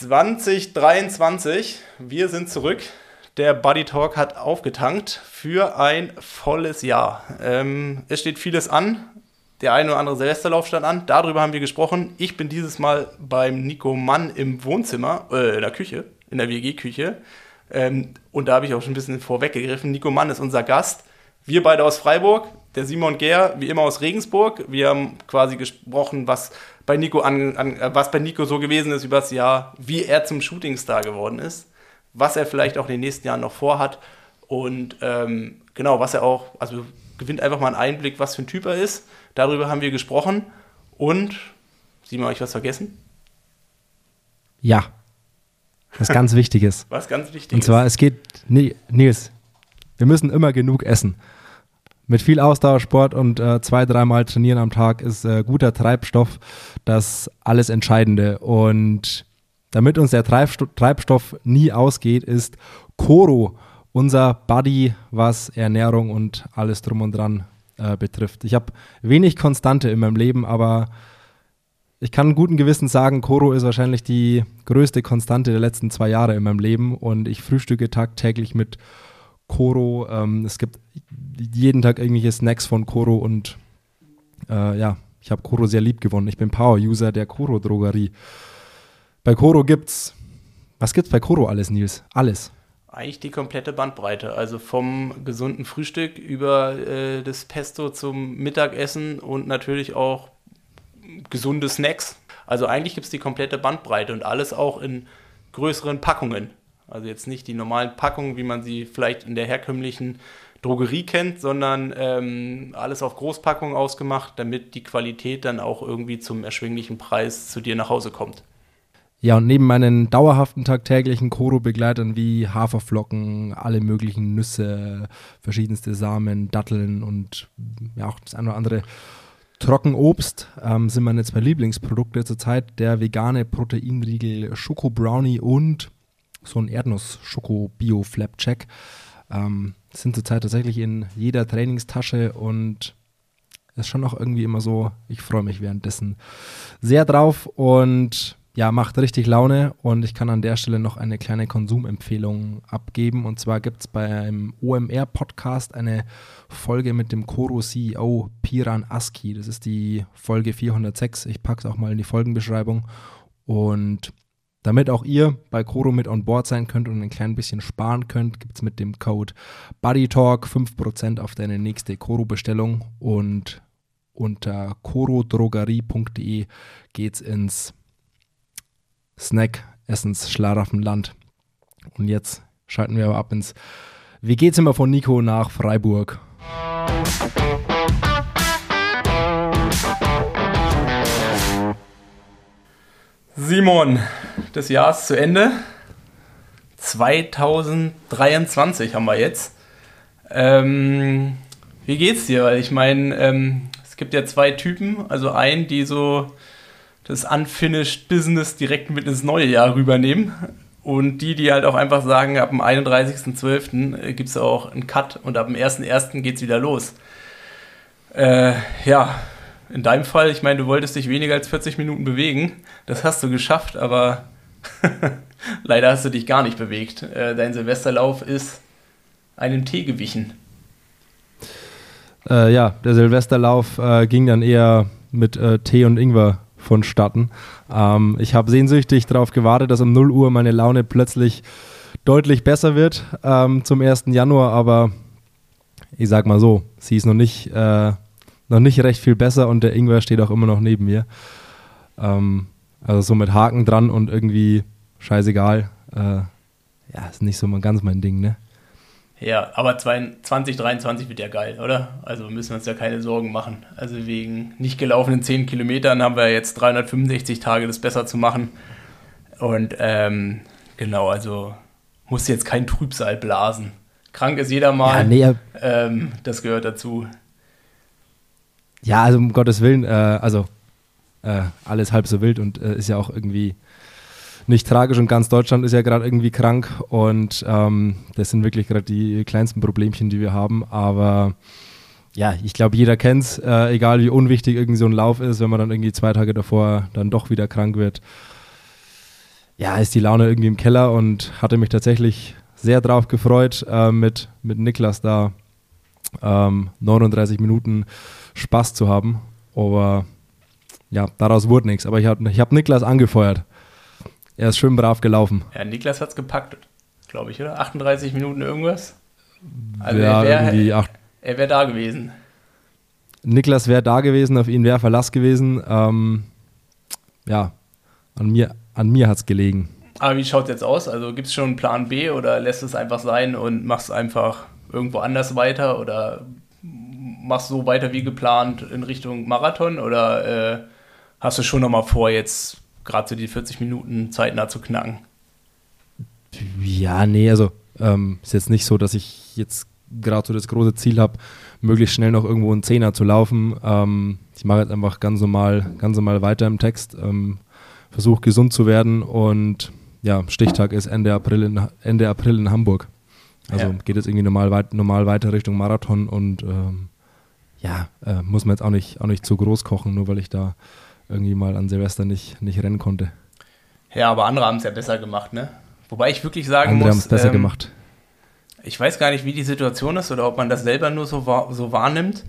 2023, wir sind zurück. Der Buddy Talk hat aufgetankt für ein volles Jahr. Ähm, es steht vieles an. Der eine oder andere Silvesterlauf stand an. Darüber haben wir gesprochen. Ich bin dieses Mal beim Nico Mann im Wohnzimmer, äh, in der Küche, in der WG-Küche. Ähm, und da habe ich auch schon ein bisschen vorweggegriffen. Nico Mann ist unser Gast. Wir beide aus Freiburg, der Simon Gehr, wie immer aus Regensburg. Wir haben quasi gesprochen, was bei Nico an, an äh, was bei Nico so gewesen ist über das Jahr, wie er zum Shootingstar geworden ist, was er vielleicht auch in den nächsten Jahren noch vorhat und ähm, genau, was er auch, also gewinnt einfach mal einen Einblick, was für ein Typ er ist. Darüber haben wir gesprochen und Simon, habe ich was vergessen? Ja. Was ganz Wichtiges. was ganz Wichtiges. Und zwar, es geht, Nils, wir müssen immer genug essen. Mit viel Ausdauersport und äh, zwei, dreimal trainieren am Tag ist äh, guter Treibstoff das alles Entscheidende. Und damit uns der Treibstoff, nie ausgeht, ist Koro unser Buddy, was Ernährung und alles drum und dran äh, betrifft. Ich habe wenig Konstante in meinem Leben, aber ich kann guten Gewissens sagen, Koro ist wahrscheinlich die größte Konstante der letzten zwei Jahre in meinem Leben und ich frühstücke tagtäglich mit Koro. Ähm, es gibt jeden Tag irgendwelche Snacks von Koro und äh, ja, ich habe Koro sehr lieb gewonnen. Ich bin Power-User der Koro-Drogerie. Bei Koro gibt's, was gibt's bei Koro alles, Nils? Alles. Eigentlich die komplette Bandbreite. Also vom gesunden Frühstück über äh, das Pesto zum Mittagessen und natürlich auch gesunde Snacks. Also eigentlich gibt es die komplette Bandbreite und alles auch in größeren Packungen. Also jetzt nicht die normalen Packungen, wie man sie vielleicht in der herkömmlichen Drogerie kennt, sondern ähm, alles auf Großpackungen ausgemacht, damit die Qualität dann auch irgendwie zum erschwinglichen Preis zu dir nach Hause kommt. Ja, und neben meinen dauerhaften tagtäglichen Koro-Begleitern wie Haferflocken, alle möglichen Nüsse, verschiedenste Samen, Datteln und ja auch das eine oder andere Trockenobst ähm, sind meine zwei Lieblingsprodukte zurzeit der vegane Proteinriegel Schoko Brownie und so ein Erdnuss-Schoko Bio Flapjack. Ähm, sind zurzeit tatsächlich in jeder Trainingstasche und ist schon auch irgendwie immer so, ich freue mich währenddessen sehr drauf und ja, macht richtig Laune und ich kann an der Stelle noch eine kleine Konsumempfehlung abgeben. Und zwar gibt es beim OMR-Podcast eine Folge mit dem Koro-CEO Piran Aski. Das ist die Folge 406. Ich packe es auch mal in die Folgenbeschreibung. Und damit auch ihr bei Koro mit on board sein könnt und ein klein bisschen sparen könnt, gibt es mit dem Code BuddyTalk 5% auf deine nächste Koro-Bestellung und unter korodrogerie.de geht's ins Snack, Essens, Schlaraffenland. Und jetzt schalten wir aber ab ins WG-Zimmer von Nico nach Freiburg. Simon, das Jahr ist zu Ende. 2023 haben wir jetzt. Ähm, wie geht's dir? Weil ich meine, ähm, es gibt ja zwei Typen. Also einen, die so das Unfinished Business direkt mit ins neue Jahr rübernehmen. Und die, die halt auch einfach sagen, ab dem 31.12. gibt es auch einen Cut und ab dem 1.1. geht es wieder los. Äh, ja, in deinem Fall, ich meine, du wolltest dich weniger als 40 Minuten bewegen. Das hast du geschafft, aber leider hast du dich gar nicht bewegt. Äh, dein Silvesterlauf ist einem Tee gewichen. Äh, ja, der Silvesterlauf äh, ging dann eher mit äh, Tee und Ingwer vonstatten. Ähm, ich habe sehnsüchtig darauf gewartet, dass um 0 Uhr meine Laune plötzlich deutlich besser wird ähm, zum 1. Januar, aber ich sag mal so, sie ist noch nicht äh, noch nicht recht viel besser und der Ingwer steht auch immer noch neben mir. Ähm, also so mit Haken dran und irgendwie scheißegal. Äh, ja, ist nicht so ganz mein Ding, ne? Ja, aber 2023 wird ja geil, oder? Also müssen wir uns ja keine Sorgen machen. Also wegen nicht gelaufenen 10 Kilometern haben wir jetzt 365 Tage, das besser zu machen. Und ähm, genau, also muss jetzt kein Trübsal blasen. Krank ist jeder mal. Ja, nee, ähm, das gehört dazu. Ja, also um Gottes Willen, äh, also äh, alles halb so wild und äh, ist ja auch irgendwie nicht tragisch und ganz Deutschland ist ja gerade irgendwie krank und ähm, das sind wirklich gerade die kleinsten Problemchen, die wir haben, aber ja, ich glaube, jeder kennt es, äh, egal wie unwichtig irgendwie so ein Lauf ist, wenn man dann irgendwie zwei Tage davor dann doch wieder krank wird. ja, ist die Laune irgendwie im Keller und hatte mich tatsächlich sehr drauf gefreut, äh, mit, mit Niklas da ähm, 39 Minuten Spaß zu haben. Aber ja, daraus wurde nichts. Aber ich habe ich hab Niklas angefeuert. Er ist schön brav gelaufen. Ja, Niklas hat es gepackt, glaube ich, oder? 38 Minuten irgendwas? Also ja, er wäre wär da gewesen. Niklas wäre da gewesen, auf ihn wäre Verlass gewesen. Ähm, ja, an mir, an mir hat es gelegen. Aber wie schaut es jetzt aus? Also gibt es schon einen Plan B oder lässt es einfach sein und machst einfach irgendwo anders weiter oder machst so weiter wie geplant in Richtung Marathon oder äh, hast du schon nochmal vor, jetzt gerade so die 40 Minuten zeitnah zu knacken? Ja, nee, also ähm, ist jetzt nicht so, dass ich jetzt gerade so das große Ziel habe, möglichst schnell noch irgendwo einen Zehner zu laufen. Ähm, ich mache jetzt einfach ganz normal, ganz normal weiter im Text, ähm, versuche gesund zu werden und ja, Stichtag ist Ende April in, Ende April in Hamburg. Also ja. geht jetzt irgendwie normal, weit, normal weiter Richtung Marathon und ähm, ja, äh, muss man jetzt auch nicht, auch nicht zu groß kochen, nur weil ich da irgendwie mal an Silvester nicht, nicht rennen konnte. Ja, aber andere haben es ja besser gemacht, ne? Wobei ich wirklich sagen andere muss. haben es besser ähm, gemacht. Ich weiß gar nicht, wie die Situation ist oder ob man das selber nur so, so wahrnimmt.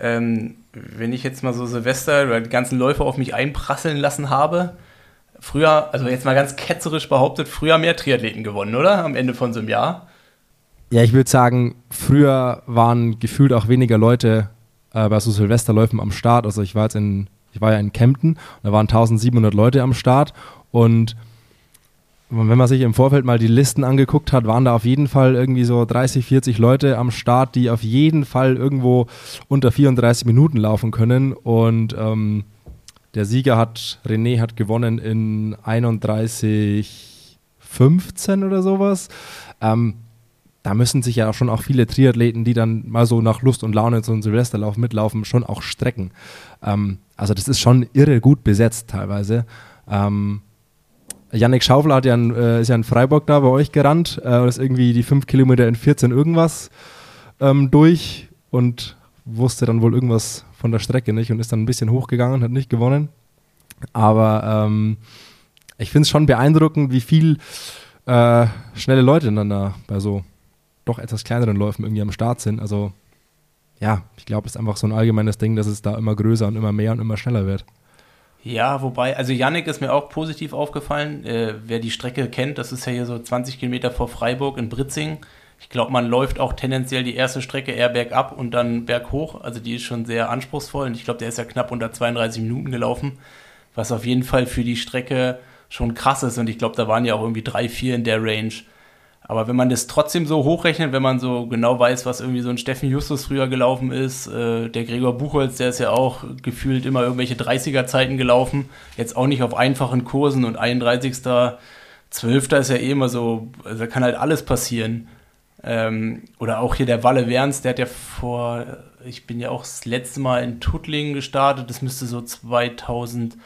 Ähm, wenn ich jetzt mal so Silvester oder die ganzen Läufe auf mich einprasseln lassen habe, früher, also jetzt mal ganz ketzerisch behauptet, früher mehr Triathleten gewonnen, oder? Am Ende von so einem Jahr. Ja, ich würde sagen, früher waren gefühlt auch weniger Leute äh, bei so Silvesterläufen am Start. Also ich war jetzt in, ich war ja in Kempten, da waren 1700 Leute am Start und wenn man sich im Vorfeld mal die Listen angeguckt hat, waren da auf jeden Fall irgendwie so 30, 40 Leute am Start, die auf jeden Fall irgendwo unter 34 Minuten laufen können. Und ähm, der Sieger hat, René hat gewonnen in 31, 15 oder sowas. Ähm, da müssen sich ja schon auch viele Triathleten, die dann mal so nach Lust und Laune so einen Silvesterlauf mitlaufen, schon auch strecken. Ähm, also das ist schon irre gut besetzt teilweise. Ähm, Yannick Schaufler ja ein, äh, ist ja in Freiburg da bei euch gerannt äh, ist irgendwie die fünf Kilometer in 14 irgendwas ähm, durch und wusste dann wohl irgendwas von der Strecke nicht und ist dann ein bisschen hochgegangen, hat nicht gewonnen. Aber ähm, ich finde es schon beeindruckend, wie viel äh, schnelle Leute dann da bei so doch etwas kleineren Läufen irgendwie am Start sind. Also ja, ich glaube, es ist einfach so ein allgemeines Ding, dass es da immer größer und immer mehr und immer schneller wird. Ja, wobei, also Yannick ist mir auch positiv aufgefallen. Äh, wer die Strecke kennt, das ist ja hier so 20 Kilometer vor Freiburg in Britzing. Ich glaube, man läuft auch tendenziell die erste Strecke eher bergab und dann berghoch. Also die ist schon sehr anspruchsvoll und ich glaube, der ist ja knapp unter 32 Minuten gelaufen, was auf jeden Fall für die Strecke schon krass ist. Und ich glaube, da waren ja auch irgendwie drei, vier in der Range. Aber wenn man das trotzdem so hochrechnet, wenn man so genau weiß, was irgendwie so ein Steffen Justus früher gelaufen ist, äh, der Gregor Buchholz, der ist ja auch gefühlt immer irgendwelche 30er-Zeiten gelaufen, jetzt auch nicht auf einfachen Kursen und 31.12. ist ja eh immer so, also da kann halt alles passieren. Ähm, oder auch hier der Walle Werns, der hat ja vor, ich bin ja auch das letzte Mal in Tuttlingen gestartet, das müsste so 2018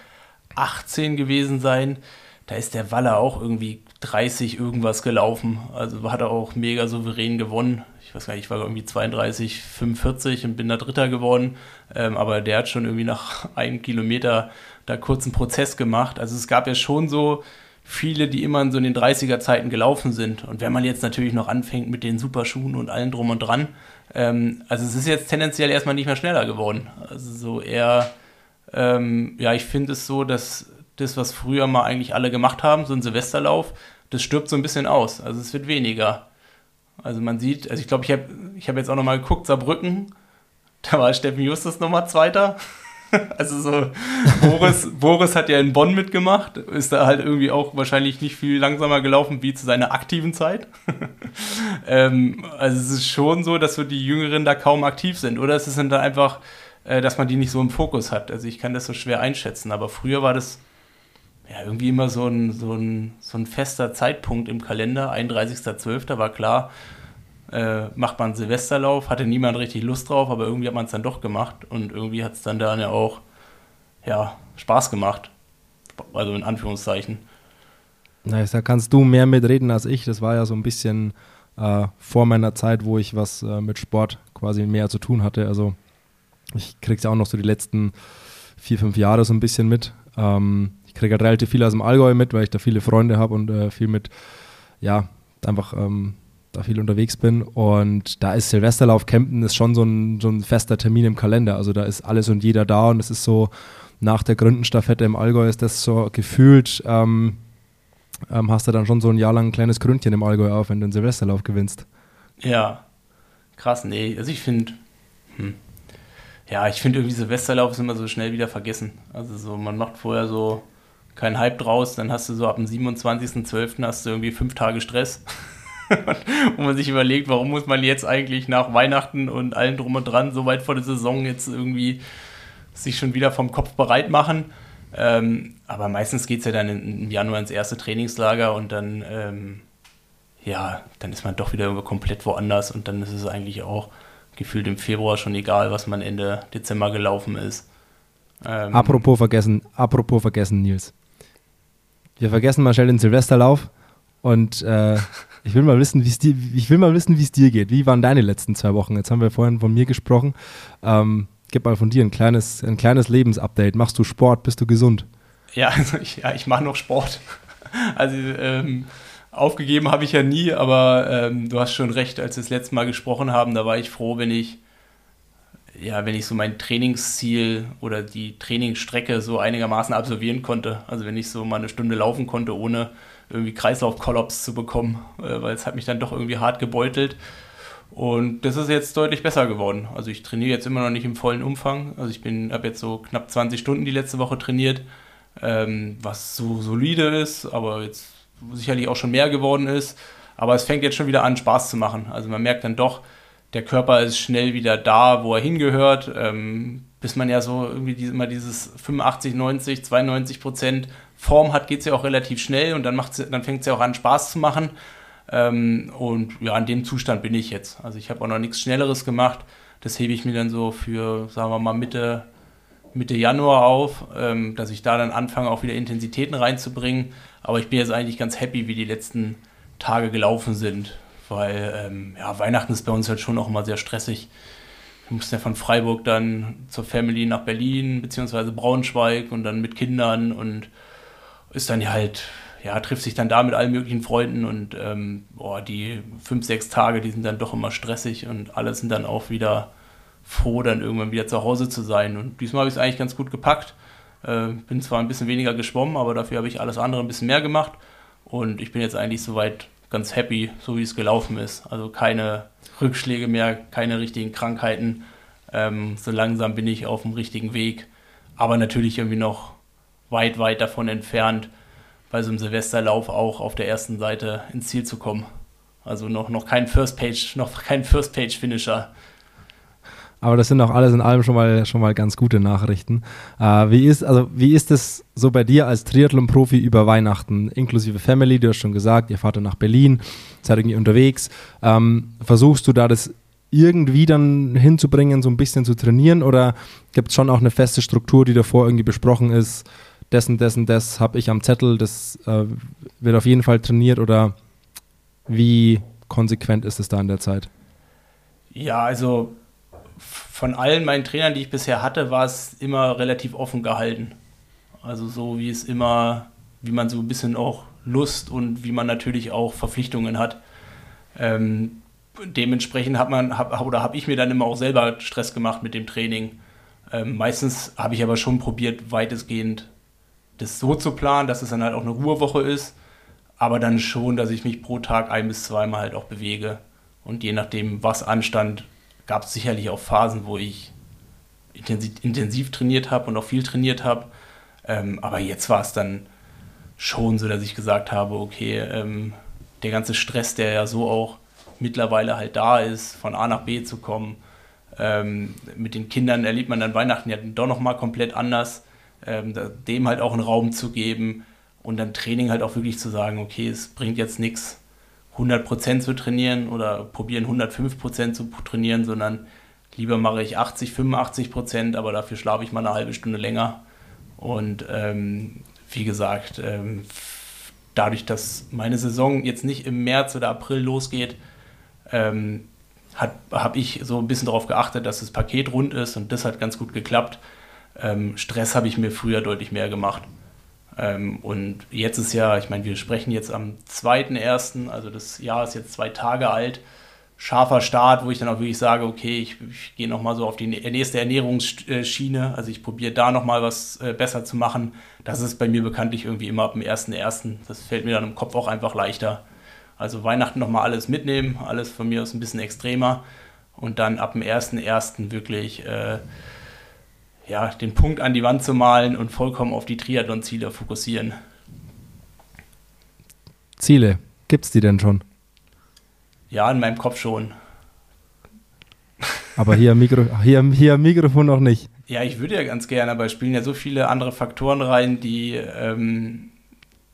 gewesen sein. Da ist der Walle auch irgendwie 30 irgendwas gelaufen. Also hat er auch mega souverän gewonnen. Ich weiß gar nicht, ich war irgendwie 32, 45 und bin da Dritter geworden. Ähm, aber der hat schon irgendwie nach einem Kilometer da kurzen Prozess gemacht. Also es gab ja schon so viele, die immer in so in den 30er Zeiten gelaufen sind. Und wenn man jetzt natürlich noch anfängt mit den Superschuhen und allem drum und dran, ähm, also es ist jetzt tendenziell erstmal nicht mehr schneller geworden. Also so eher, ähm, ja, ich finde es so, dass das, was früher mal eigentlich alle gemacht haben, so ein Silvesterlauf, das stirbt so ein bisschen aus. Also es wird weniger. Also man sieht, also ich glaube, ich habe ich hab jetzt auch nochmal geguckt, Saarbrücken, da war Steffen Justus nochmal Zweiter. Also so, Boris, Boris hat ja in Bonn mitgemacht, ist da halt irgendwie auch wahrscheinlich nicht viel langsamer gelaufen wie zu seiner aktiven Zeit. ähm, also es ist schon so, dass so die Jüngeren da kaum aktiv sind, oder es ist dann einfach, äh, dass man die nicht so im Fokus hat. Also ich kann das so schwer einschätzen, aber früher war das ja, irgendwie immer so ein, so, ein, so ein fester Zeitpunkt im Kalender. 31.12. war klar, äh, macht man Silvesterlauf, hatte niemand richtig Lust drauf, aber irgendwie hat man es dann doch gemacht und irgendwie hat es dann da ja auch ja, Spaß gemacht. Also in Anführungszeichen. Nice, da kannst du mehr mitreden als ich. Das war ja so ein bisschen äh, vor meiner Zeit, wo ich was äh, mit Sport quasi mehr zu tun hatte. Also ich krieg's ja auch noch so die letzten vier, fünf Jahre so ein bisschen mit. Ähm, ich kriege halt relativ viel aus dem Allgäu mit, weil ich da viele Freunde habe und äh, viel mit, ja, einfach ähm, da viel unterwegs bin. Und da ist Silvesterlauf Campen ist schon so ein, so ein fester Termin im Kalender. Also da ist alles und jeder da und es ist so, nach der Gründenstaffette im Allgäu ist das so gefühlt, ähm, ähm, hast du dann schon so ein Jahr lang ein kleines Gründchen im Allgäu auf, wenn du den Silvesterlauf gewinnst. Ja, krass, nee. Also ich finde, hm. ja, ich finde irgendwie Silvesterlauf ist immer so schnell wieder vergessen. Also so, man macht vorher so keinen Hype draus, dann hast du so ab dem 27.12. hast du irgendwie fünf Tage Stress. wo man sich überlegt, warum muss man jetzt eigentlich nach Weihnachten und allem drum und dran so weit vor der Saison jetzt irgendwie sich schon wieder vom Kopf bereit machen. Ähm, aber meistens geht es ja dann im Januar ins erste Trainingslager und dann, ähm, ja, dann ist man doch wieder komplett woanders und dann ist es eigentlich auch gefühlt im Februar schon egal, was man Ende Dezember gelaufen ist. Ähm, apropos vergessen, apropos vergessen, Nils. Wir vergessen mal schnell den Silvesterlauf und äh, ich will mal wissen, wie es dir, ich will mal wissen, wie es dir geht. Wie waren deine letzten zwei Wochen? Jetzt haben wir vorhin von mir gesprochen. Ähm, gib mal von dir ein kleines, ein kleines Lebensupdate. Machst du Sport? Bist du gesund? Ja, also ich, ja, ich mache noch Sport. Also ähm, aufgegeben habe ich ja nie, aber ähm, du hast schon recht, als wir das letzte Mal gesprochen haben, da war ich froh, wenn ich ja, wenn ich so mein Trainingsziel oder die Trainingsstrecke so einigermaßen absolvieren konnte. Also wenn ich so mal eine Stunde laufen konnte, ohne irgendwie Kreislaufkollaps zu bekommen, äh, weil es hat mich dann doch irgendwie hart gebeutelt. Und das ist jetzt deutlich besser geworden. Also ich trainiere jetzt immer noch nicht im vollen Umfang. Also ich bin, habe jetzt so knapp 20 Stunden die letzte Woche trainiert, ähm, was so solide ist, aber jetzt sicherlich auch schon mehr geworden ist. Aber es fängt jetzt schon wieder an, Spaß zu machen. Also man merkt dann doch, der Körper ist schnell wieder da, wo er hingehört. Ähm, bis man ja so irgendwie die, immer dieses 85, 90, 92 Prozent Form hat, geht es ja auch relativ schnell und dann, dann fängt es ja auch an, Spaß zu machen. Ähm, und ja, an dem Zustand bin ich jetzt. Also ich habe auch noch nichts Schnelleres gemacht. Das hebe ich mir dann so für, sagen wir mal, Mitte, Mitte Januar auf, ähm, dass ich da dann anfange, auch wieder Intensitäten reinzubringen. Aber ich bin jetzt eigentlich ganz happy, wie die letzten Tage gelaufen sind, weil ähm, ja, Weihnachten ist bei uns halt schon auch immer sehr stressig. Wir mussten ja von Freiburg dann zur Family nach Berlin, beziehungsweise Braunschweig und dann mit Kindern und ist dann halt ja, trifft sich dann da mit allen möglichen Freunden und ähm, boah, die fünf, sechs Tage, die sind dann doch immer stressig und alle sind dann auch wieder froh, dann irgendwann wieder zu Hause zu sein. Und diesmal habe ich es eigentlich ganz gut gepackt. Äh, bin zwar ein bisschen weniger geschwommen, aber dafür habe ich alles andere ein bisschen mehr gemacht. Und ich bin jetzt eigentlich soweit ganz happy, so wie es gelaufen ist. Also keine Rückschläge mehr, keine richtigen Krankheiten. Ähm, so langsam bin ich auf dem richtigen Weg. Aber natürlich irgendwie noch weit, weit davon entfernt, bei so einem Silvesterlauf auch auf der ersten Seite ins Ziel zu kommen. Also noch, noch kein First Page, noch kein First Page Finisher. Aber das sind auch alles in allem schon mal, schon mal ganz gute Nachrichten. Äh, wie ist, also wie ist es so bei dir als Triathlon-Profi über Weihnachten, inklusive Family? Du hast schon gesagt, ihr fahrt nach Berlin, seid irgendwie unterwegs. Ähm, versuchst du da das irgendwie dann hinzubringen, so ein bisschen zu trainieren? Oder gibt es schon auch eine feste Struktur, die davor irgendwie besprochen ist? dessen, dessen, das habe ich am Zettel, das äh, wird auf jeden Fall trainiert oder wie konsequent ist es da in der Zeit? Ja, also von allen meinen Trainern, die ich bisher hatte, war es immer relativ offen gehalten. Also so wie es immer, wie man so ein bisschen auch Lust und wie man natürlich auch Verpflichtungen hat. Ähm, dementsprechend hat man, hab, oder habe ich mir dann immer auch selber Stress gemacht mit dem Training. Ähm, meistens habe ich aber schon probiert, weitestgehend das so zu planen, dass es dann halt auch eine Ruhewoche ist, aber dann schon, dass ich mich pro Tag ein bis zweimal halt auch bewege. Und je nachdem, was anstand, gab es sicherlich auch Phasen, wo ich intensiv, intensiv trainiert habe und auch viel trainiert habe. Ähm, aber jetzt war es dann schon so, dass ich gesagt habe, okay, ähm, der ganze Stress, der ja so auch mittlerweile halt da ist, von A nach B zu kommen, ähm, mit den Kindern erlebt man dann Weihnachten ja doch nochmal komplett anders ähm, dem halt auch einen Raum zu geben und dann Training halt auch wirklich zu sagen, okay, es bringt jetzt nichts, 100% zu trainieren oder probieren 105% zu trainieren, sondern lieber mache ich 80, 85%, aber dafür schlafe ich mal eine halbe Stunde länger. Und ähm, wie gesagt, ähm, dadurch, dass meine Saison jetzt nicht im März oder April losgeht, ähm, habe ich so ein bisschen darauf geachtet, dass das Paket rund ist und das hat ganz gut geklappt. Ähm, Stress habe ich mir früher deutlich mehr gemacht. Ähm, und jetzt ist ja, ich meine, wir sprechen jetzt am 2.1., also das Jahr ist jetzt zwei Tage alt. Scharfer Start, wo ich dann auch wirklich sage, okay, ich, ich gehe nochmal so auf die nächste Ernährungsschiene. Also ich probiere da nochmal was äh, besser zu machen. Das ist bei mir bekanntlich irgendwie immer ab dem 1.1. Das fällt mir dann im Kopf auch einfach leichter. Also Weihnachten nochmal alles mitnehmen, alles von mir aus ein bisschen extremer. Und dann ab dem 1.1. wirklich äh, ja, den Punkt an die Wand zu malen und vollkommen auf die Triathlon-Ziele fokussieren. Ziele, gibt es die denn schon? Ja, in meinem Kopf schon. Aber hier am, Mikro, hier, hier am Mikrofon noch nicht. Ja, ich würde ja ganz gerne, aber es spielen ja so viele andere Faktoren rein, die, ähm,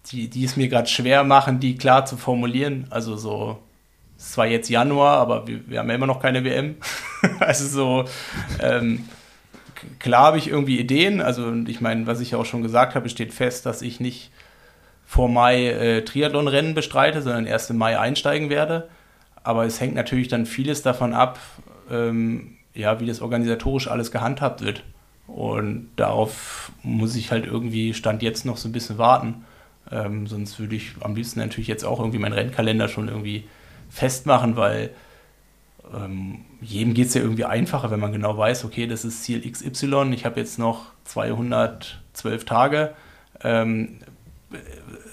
die, die es mir gerade schwer machen, die klar zu formulieren. Also so, es zwar jetzt Januar, aber wir, wir haben ja immer noch keine WM. also so, ähm, klar habe ich irgendwie Ideen. Also ich meine, was ich ja auch schon gesagt habe, steht fest, dass ich nicht vor Mai äh, Triathlon-Rennen bestreite, sondern erst im Mai einsteigen werde. Aber es hängt natürlich dann vieles davon ab, ähm, ja, wie das organisatorisch alles gehandhabt wird. Und darauf muss ich halt irgendwie Stand jetzt noch so ein bisschen warten. Ähm, sonst würde ich am liebsten natürlich jetzt auch irgendwie meinen Rennkalender schon irgendwie festmachen, weil ähm, jedem geht es ja irgendwie einfacher, wenn man genau weiß, okay, das ist Ziel XY, ich habe jetzt noch 212 Tage, ähm,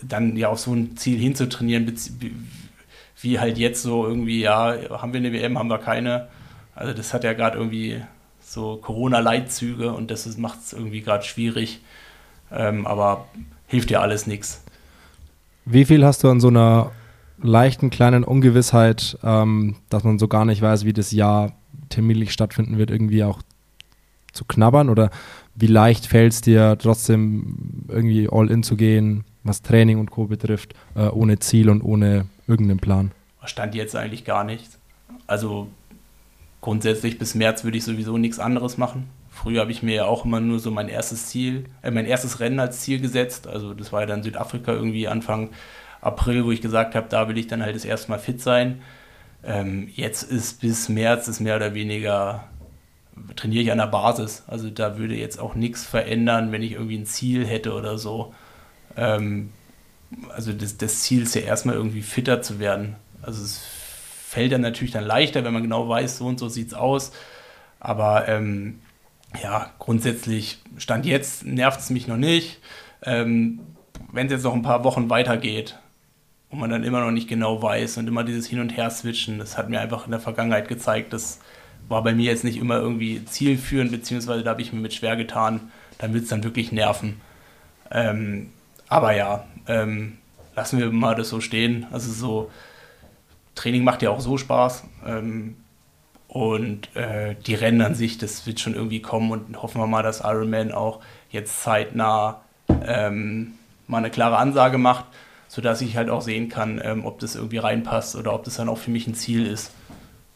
dann ja auf so ein Ziel hinzutrainieren, wie halt jetzt so irgendwie, ja, haben wir eine WM, haben wir keine. Also das hat ja gerade irgendwie so Corona-Leitzüge und das macht es irgendwie gerade schwierig, ähm, aber hilft ja alles nichts. Wie viel hast du an so einer leichten kleinen Ungewissheit, ähm, dass man so gar nicht weiß, wie das Jahr terminlich stattfinden wird, irgendwie auch zu knabbern? Oder wie leicht fällt es dir trotzdem irgendwie all in zu gehen, was Training und Co. betrifft, äh, ohne Ziel und ohne irgendeinen Plan? Stand jetzt eigentlich gar nicht. Also grundsätzlich bis März würde ich sowieso nichts anderes machen. Früher habe ich mir ja auch immer nur so mein erstes Ziel, äh, mein erstes Rennen als Ziel gesetzt. Also das war ja dann Südafrika irgendwie Anfang April, wo ich gesagt habe, da will ich dann halt das erste Mal fit sein. Ähm, jetzt ist bis März ist mehr oder weniger trainiere ich an der Basis. Also da würde jetzt auch nichts verändern, wenn ich irgendwie ein Ziel hätte oder so. Ähm, also das, das, Ziel ist ja erstmal irgendwie fitter zu werden. Also es fällt dann natürlich dann leichter, wenn man genau weiß, so und so sieht es aus. Aber ähm, ja, grundsätzlich, Stand jetzt nervt es mich noch nicht. Ähm, wenn es jetzt noch ein paar Wochen weitergeht, und man dann immer noch nicht genau weiß und immer dieses Hin- und Her-Switchen, das hat mir einfach in der Vergangenheit gezeigt, das war bei mir jetzt nicht immer irgendwie zielführend, beziehungsweise da habe ich mir mit schwer getan, dann wird es dann wirklich nerven. Ähm, aber ja, ähm, lassen wir mal das so stehen. Also so, Training macht ja auch so Spaß. Ähm, und äh, die Rennen an sich, das wird schon irgendwie kommen und hoffen wir mal, dass Ironman auch jetzt zeitnah ähm, mal eine klare Ansage macht sodass ich halt auch sehen kann, ähm, ob das irgendwie reinpasst oder ob das dann auch für mich ein Ziel ist.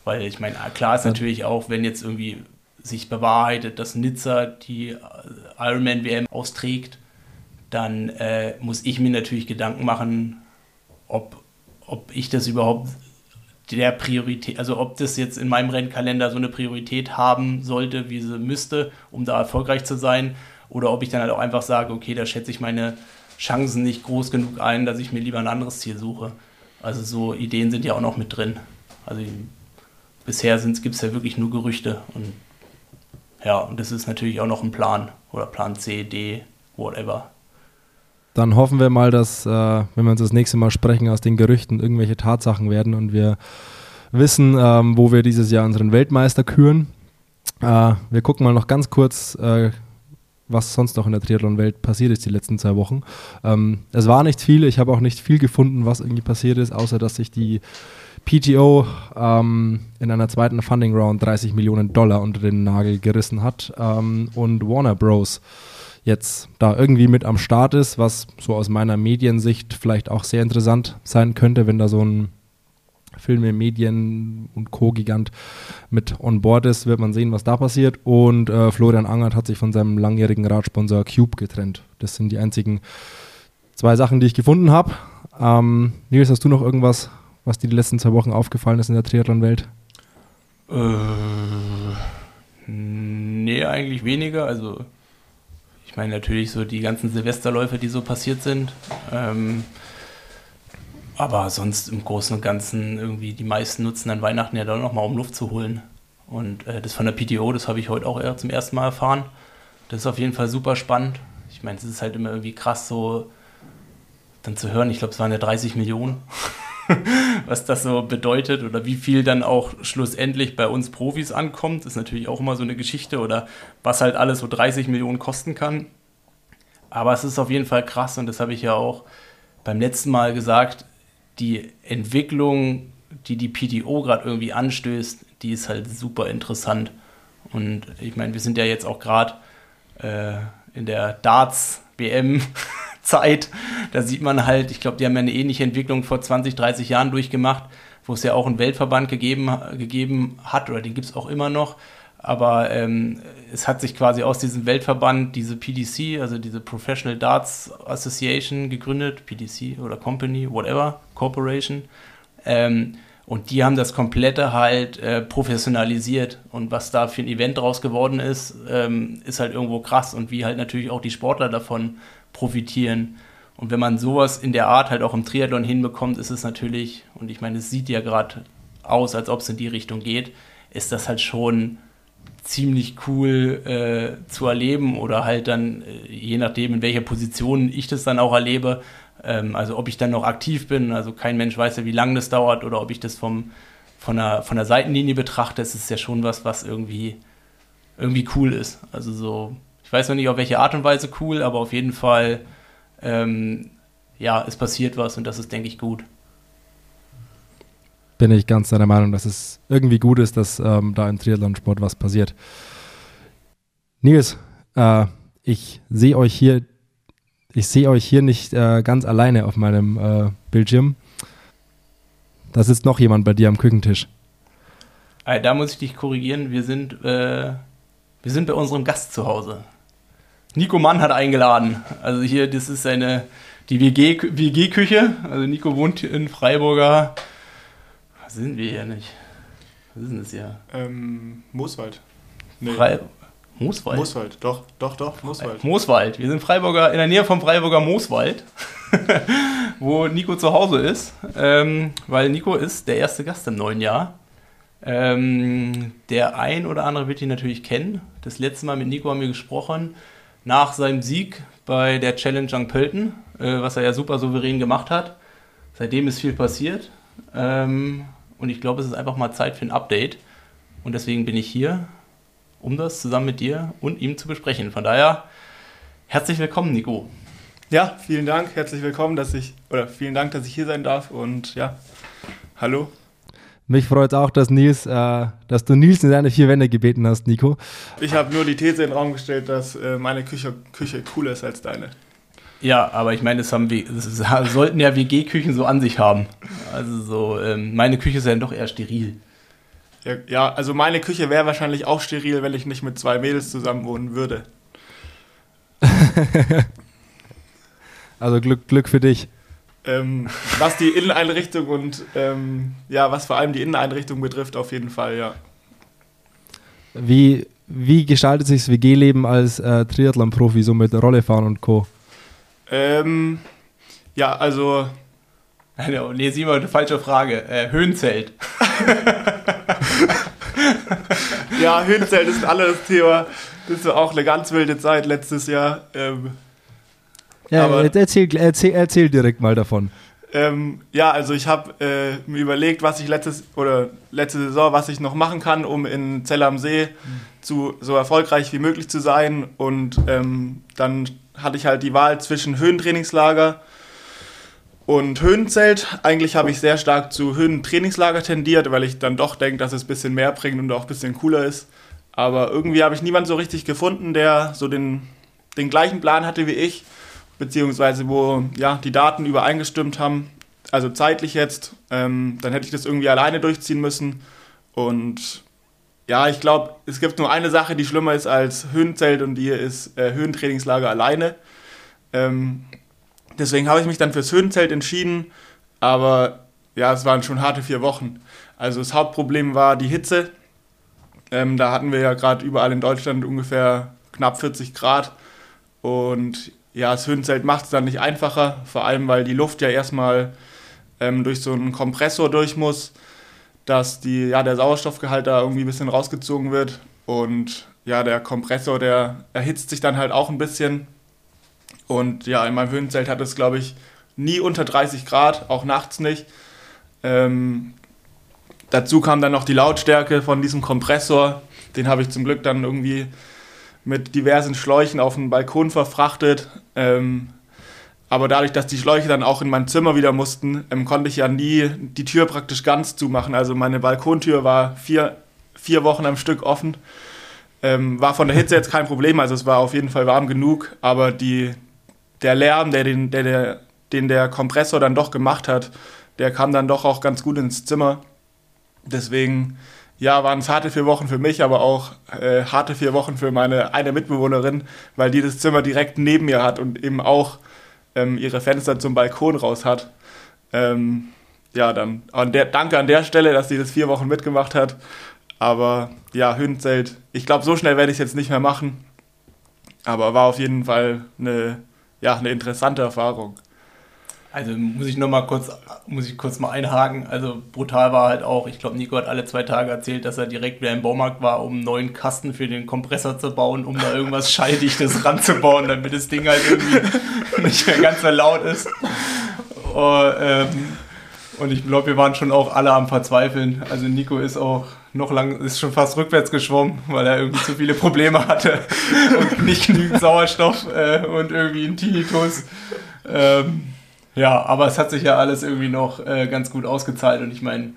Weil ich meine, klar ist natürlich auch, wenn jetzt irgendwie sich bewahrheitet, dass Nizza die äh, Ironman WM austrägt, dann äh, muss ich mir natürlich Gedanken machen, ob, ob ich das überhaupt der Priorität, also ob das jetzt in meinem Rennkalender so eine Priorität haben sollte, wie sie müsste, um da erfolgreich zu sein, oder ob ich dann halt auch einfach sage, okay, da schätze ich meine Chancen nicht groß genug ein, dass ich mir lieber ein anderes Ziel suche. Also so Ideen sind ja auch noch mit drin. Also bisher gibt es ja wirklich nur Gerüchte und ja, und das ist natürlich auch noch ein Plan oder Plan C, D, whatever. Dann hoffen wir mal, dass, äh, wenn wir uns das nächste Mal sprechen, aus den Gerüchten irgendwelche Tatsachen werden und wir wissen, ähm, wo wir dieses Jahr unseren Weltmeister küren. Äh, wir gucken mal noch ganz kurz äh, was sonst noch in der Triathlon-Welt passiert ist die letzten zwei Wochen. Ähm, es war nicht viel, ich habe auch nicht viel gefunden, was irgendwie passiert ist, außer dass sich die PTO ähm, in einer zweiten Funding Round 30 Millionen Dollar unter den Nagel gerissen hat ähm, und Warner Bros. jetzt da irgendwie mit am Start ist, was so aus meiner Mediensicht vielleicht auch sehr interessant sein könnte, wenn da so ein Filme, Medien und Co-Gigant mit on board ist, wird man sehen, was da passiert. Und äh, Florian Angert hat sich von seinem langjährigen Radsponsor Cube getrennt. Das sind die einzigen zwei Sachen, die ich gefunden habe. Ähm, Nils, hast du noch irgendwas, was dir die letzten zwei Wochen aufgefallen ist in der Triathlon-Welt? Äh, nee, eigentlich weniger. Also Ich meine natürlich so die ganzen Silvesterläufe, die so passiert sind. Ähm, aber sonst im Großen und Ganzen irgendwie die meisten nutzen dann Weihnachten ja dann nochmal, um Luft zu holen. Und äh, das von der PTO, das habe ich heute auch eher zum ersten Mal erfahren. Das ist auf jeden Fall super spannend. Ich meine, es ist halt immer irgendwie krass, so dann zu hören. Ich glaube, es waren ja 30 Millionen, was das so bedeutet oder wie viel dann auch schlussendlich bei uns Profis ankommt, ist natürlich auch immer so eine Geschichte oder was halt alles so 30 Millionen kosten kann. Aber es ist auf jeden Fall krass und das habe ich ja auch beim letzten Mal gesagt. Die Entwicklung, die die PTO gerade irgendwie anstößt, die ist halt super interessant. Und ich meine, wir sind ja jetzt auch gerade äh, in der Darts-WM-Zeit. Da sieht man halt, ich glaube, die haben ja eine ähnliche Entwicklung vor 20, 30 Jahren durchgemacht, wo es ja auch einen Weltverband gegeben, gegeben hat, oder den gibt es auch immer noch. Aber ähm, es hat sich quasi aus diesem Weltverband diese PDC, also diese Professional Darts Association gegründet, PDC oder Company, whatever, Corporation. Ähm, und die haben das komplette halt äh, professionalisiert. Und was da für ein Event draus geworden ist, ähm, ist halt irgendwo krass. Und wie halt natürlich auch die Sportler davon profitieren. Und wenn man sowas in der Art halt auch im Triathlon hinbekommt, ist es natürlich, und ich meine, es sieht ja gerade aus, als ob es in die Richtung geht, ist das halt schon ziemlich cool äh, zu erleben oder halt dann, äh, je nachdem, in welcher Position ich das dann auch erlebe, ähm, also ob ich dann noch aktiv bin, also kein Mensch weiß ja, wie lange das dauert oder ob ich das vom, von, der, von der Seitenlinie betrachte, es ist ja schon was, was irgendwie, irgendwie cool ist. Also so, ich weiß noch nicht auf welche Art und Weise cool, aber auf jeden Fall, ähm, ja, es passiert was und das ist, denke ich, gut. Bin ich ganz deiner Meinung, dass es irgendwie gut ist, dass ähm, da im Triathlon-Sport was passiert. Nils, äh, ich sehe euch hier ich sehe euch hier nicht äh, ganz alleine auf meinem äh, Bildschirm. Da sitzt noch jemand bei dir am Küchentisch. Da muss ich dich korrigieren. Wir sind, äh, wir sind bei unserem Gast zu Hause. Nico Mann hat eingeladen. Also hier, das ist eine, die WG-Küche. also Nico wohnt in Freiburger. Sind wir hier nicht? Was ist denn das hier? Ähm, Mooswald. Nee. Frei Mooswald? Mooswald, doch, doch, doch, Mooswald. Mooswald. Wir sind Freiburger, in der Nähe vom Freiburger Mooswald, wo Nico zu Hause ist, ähm, weil Nico ist der erste Gast im neuen Jahr. Ähm, der ein oder andere wird ihn natürlich kennen. Das letzte Mal mit Nico haben wir gesprochen, nach seinem Sieg bei der Challenge St. Pölten, äh, was er ja super souverän gemacht hat. Seitdem ist viel passiert. Ähm, und ich glaube, es ist einfach mal Zeit für ein Update. Und deswegen bin ich hier um das zusammen mit dir und ihm zu besprechen. Von daher, herzlich willkommen, Nico. Ja, vielen Dank, herzlich willkommen, dass ich, oder vielen Dank, dass ich hier sein darf und ja, hallo. Mich freut auch, dass Nils, äh, dass du Nils in seine vier Wände gebeten hast, Nico. Ich habe nur die These in den Raum gestellt, dass äh, meine Küche, Küche cooler ist als deine. Ja, aber ich meine, das, haben wir, das sollten ja WG-Küchen so an sich haben. Also so, ähm, meine Küche ist ja doch eher steril. Ja, ja also meine Küche wäre wahrscheinlich auch steril, wenn ich nicht mit zwei Mädels zusammen wohnen würde. also Glück, Glück für dich. Ähm, was die Inneneinrichtung und ähm, ja, was vor allem die Inneneinrichtung betrifft, auf jeden Fall, ja. Wie, wie gestaltet sich das WG-Leben als äh, Triathlon-Profi, so mit Rollefahren und Co.? Ähm, ja, also. Nee, Simon, eine falsche Frage. Äh, Höhenzelt. ja, Höhenzelt ist ein anderes Thema. Das war auch eine ganz wilde Zeit letztes Jahr. Ähm, ja, aber, erzähl, erzähl, erzähl direkt mal davon. Ähm, ja, also ich habe äh, mir überlegt, was ich letztes oder letzte Saison, was ich noch machen kann, um in Zell am See mhm. zu, so erfolgreich wie möglich zu sein. Und ähm, dann hatte ich halt die Wahl zwischen Höhentrainingslager und Höhenzelt, eigentlich habe ich sehr stark zu Höhentrainingslager tendiert, weil ich dann doch denke, dass es ein bisschen mehr bringt und auch ein bisschen cooler ist. Aber irgendwie habe ich niemanden so richtig gefunden, der so den, den gleichen Plan hatte wie ich, beziehungsweise wo ja, die Daten übereingestimmt haben, also zeitlich jetzt. Ähm, dann hätte ich das irgendwie alleine durchziehen müssen. Und ja, ich glaube, es gibt nur eine Sache, die schlimmer ist als Höhenzelt und die ist äh, Höhentrainingslager alleine. Ähm, Deswegen habe ich mich dann fürs Höhenzelt entschieden, aber ja, es waren schon harte vier Wochen. Also das Hauptproblem war die Hitze. Ähm, da hatten wir ja gerade überall in Deutschland ungefähr knapp 40 Grad. Und ja, das Höhenzelt macht es dann nicht einfacher, vor allem weil die Luft ja erstmal ähm, durch so einen Kompressor durch muss, dass die, ja, der Sauerstoffgehalt da irgendwie ein bisschen rausgezogen wird. Und ja, der Kompressor, der erhitzt sich dann halt auch ein bisschen. Und ja, in meinem Höhenzelt hat es, glaube ich, nie unter 30 Grad, auch nachts nicht. Ähm, dazu kam dann noch die Lautstärke von diesem Kompressor. Den habe ich zum Glück dann irgendwie mit diversen Schläuchen auf den Balkon verfrachtet. Ähm, aber dadurch, dass die Schläuche dann auch in mein Zimmer wieder mussten, ähm, konnte ich ja nie die Tür praktisch ganz zumachen. Also meine Balkontür war vier, vier Wochen am Stück offen. Ähm, war von der Hitze jetzt kein Problem, also es war auf jeden Fall warm genug, aber die, der Lärm, der den, der, der, den der Kompressor dann doch gemacht hat, der kam dann doch auch ganz gut ins Zimmer. Deswegen ja, waren es harte vier Wochen für mich, aber auch äh, harte vier Wochen für meine eine Mitbewohnerin, weil die das Zimmer direkt neben mir hat und eben auch ähm, ihre Fenster zum Balkon raus hat. Ähm, ja, dann an der, danke an der Stelle, dass sie das vier Wochen mitgemacht hat. Aber ja, Höhenzelt, ich glaube, so schnell werde ich es jetzt nicht mehr machen. Aber war auf jeden Fall eine, ja, eine interessante Erfahrung. Also muss ich noch mal kurz, muss ich kurz mal einhaken. Also brutal war halt auch, ich glaube, Nico hat alle zwei Tage erzählt, dass er direkt wieder im Baumarkt war, um einen neuen Kasten für den Kompressor zu bauen, um da irgendwas Schalldichtes ranzubauen, damit das Ding halt irgendwie nicht mehr ganz so laut ist. Und, ähm, und ich glaube, wir waren schon auch alle am Verzweifeln. Also Nico ist auch noch lang, ist schon fast rückwärts geschwommen, weil er irgendwie zu viele Probleme hatte und nicht genügend Sauerstoff äh, und irgendwie ein Tinnitus. Ähm, ja, aber es hat sich ja alles irgendwie noch äh, ganz gut ausgezahlt und ich meine,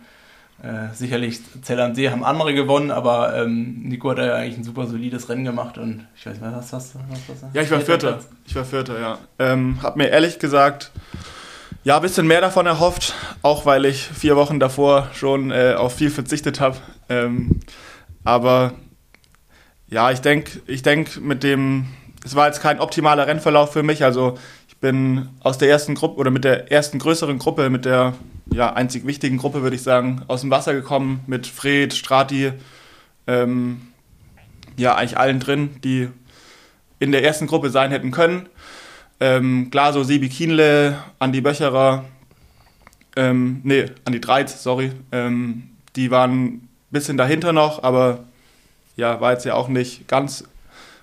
äh, sicherlich See haben andere gewonnen, aber ähm, Nico hat ja eigentlich ein super solides Rennen gemacht und ich weiß nicht, was hast du? Ja, ich war Vierter. Ich war Vierter, ja. Ähm, hab mir ehrlich gesagt ja, ein bisschen mehr davon erhofft, auch weil ich vier Wochen davor schon äh, auf viel verzichtet habe. Ähm, aber ja, ich denke, ich denk mit dem, es war jetzt kein optimaler Rennverlauf für mich. Also bin aus der ersten Gruppe oder mit der ersten größeren Gruppe, mit der ja, einzig wichtigen Gruppe, würde ich sagen, aus dem Wasser gekommen mit Fred, Strati, ähm, ja, eigentlich allen drin, die in der ersten Gruppe sein hätten können. Ähm, klar, so Sebi Kienle, Andi Böcherer, ähm, nee, Andi Dreiz, sorry, ähm, die waren ein bisschen dahinter noch, aber ja, war jetzt ja auch nicht ganz,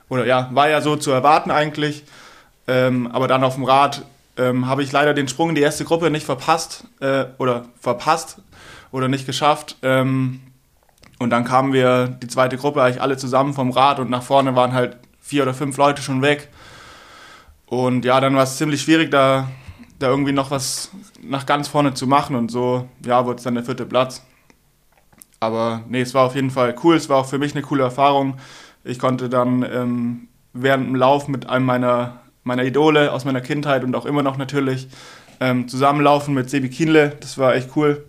oder ja, war ja so zu erwarten eigentlich. Ähm, aber dann auf dem Rad ähm, habe ich leider den Sprung in die erste Gruppe nicht verpasst äh, oder verpasst oder nicht geschafft. Ähm, und dann kamen wir, die zweite Gruppe, eigentlich alle zusammen vom Rad und nach vorne waren halt vier oder fünf Leute schon weg. Und ja, dann war es ziemlich schwierig, da, da irgendwie noch was nach ganz vorne zu machen und so, ja, wurde es dann der vierte Platz. Aber nee, es war auf jeden Fall cool, es war auch für mich eine coole Erfahrung. Ich konnte dann ähm, während dem Lauf mit einem meiner meiner Idole aus meiner Kindheit und auch immer noch natürlich ähm, zusammenlaufen mit Sebi Kienle. Das war echt cool.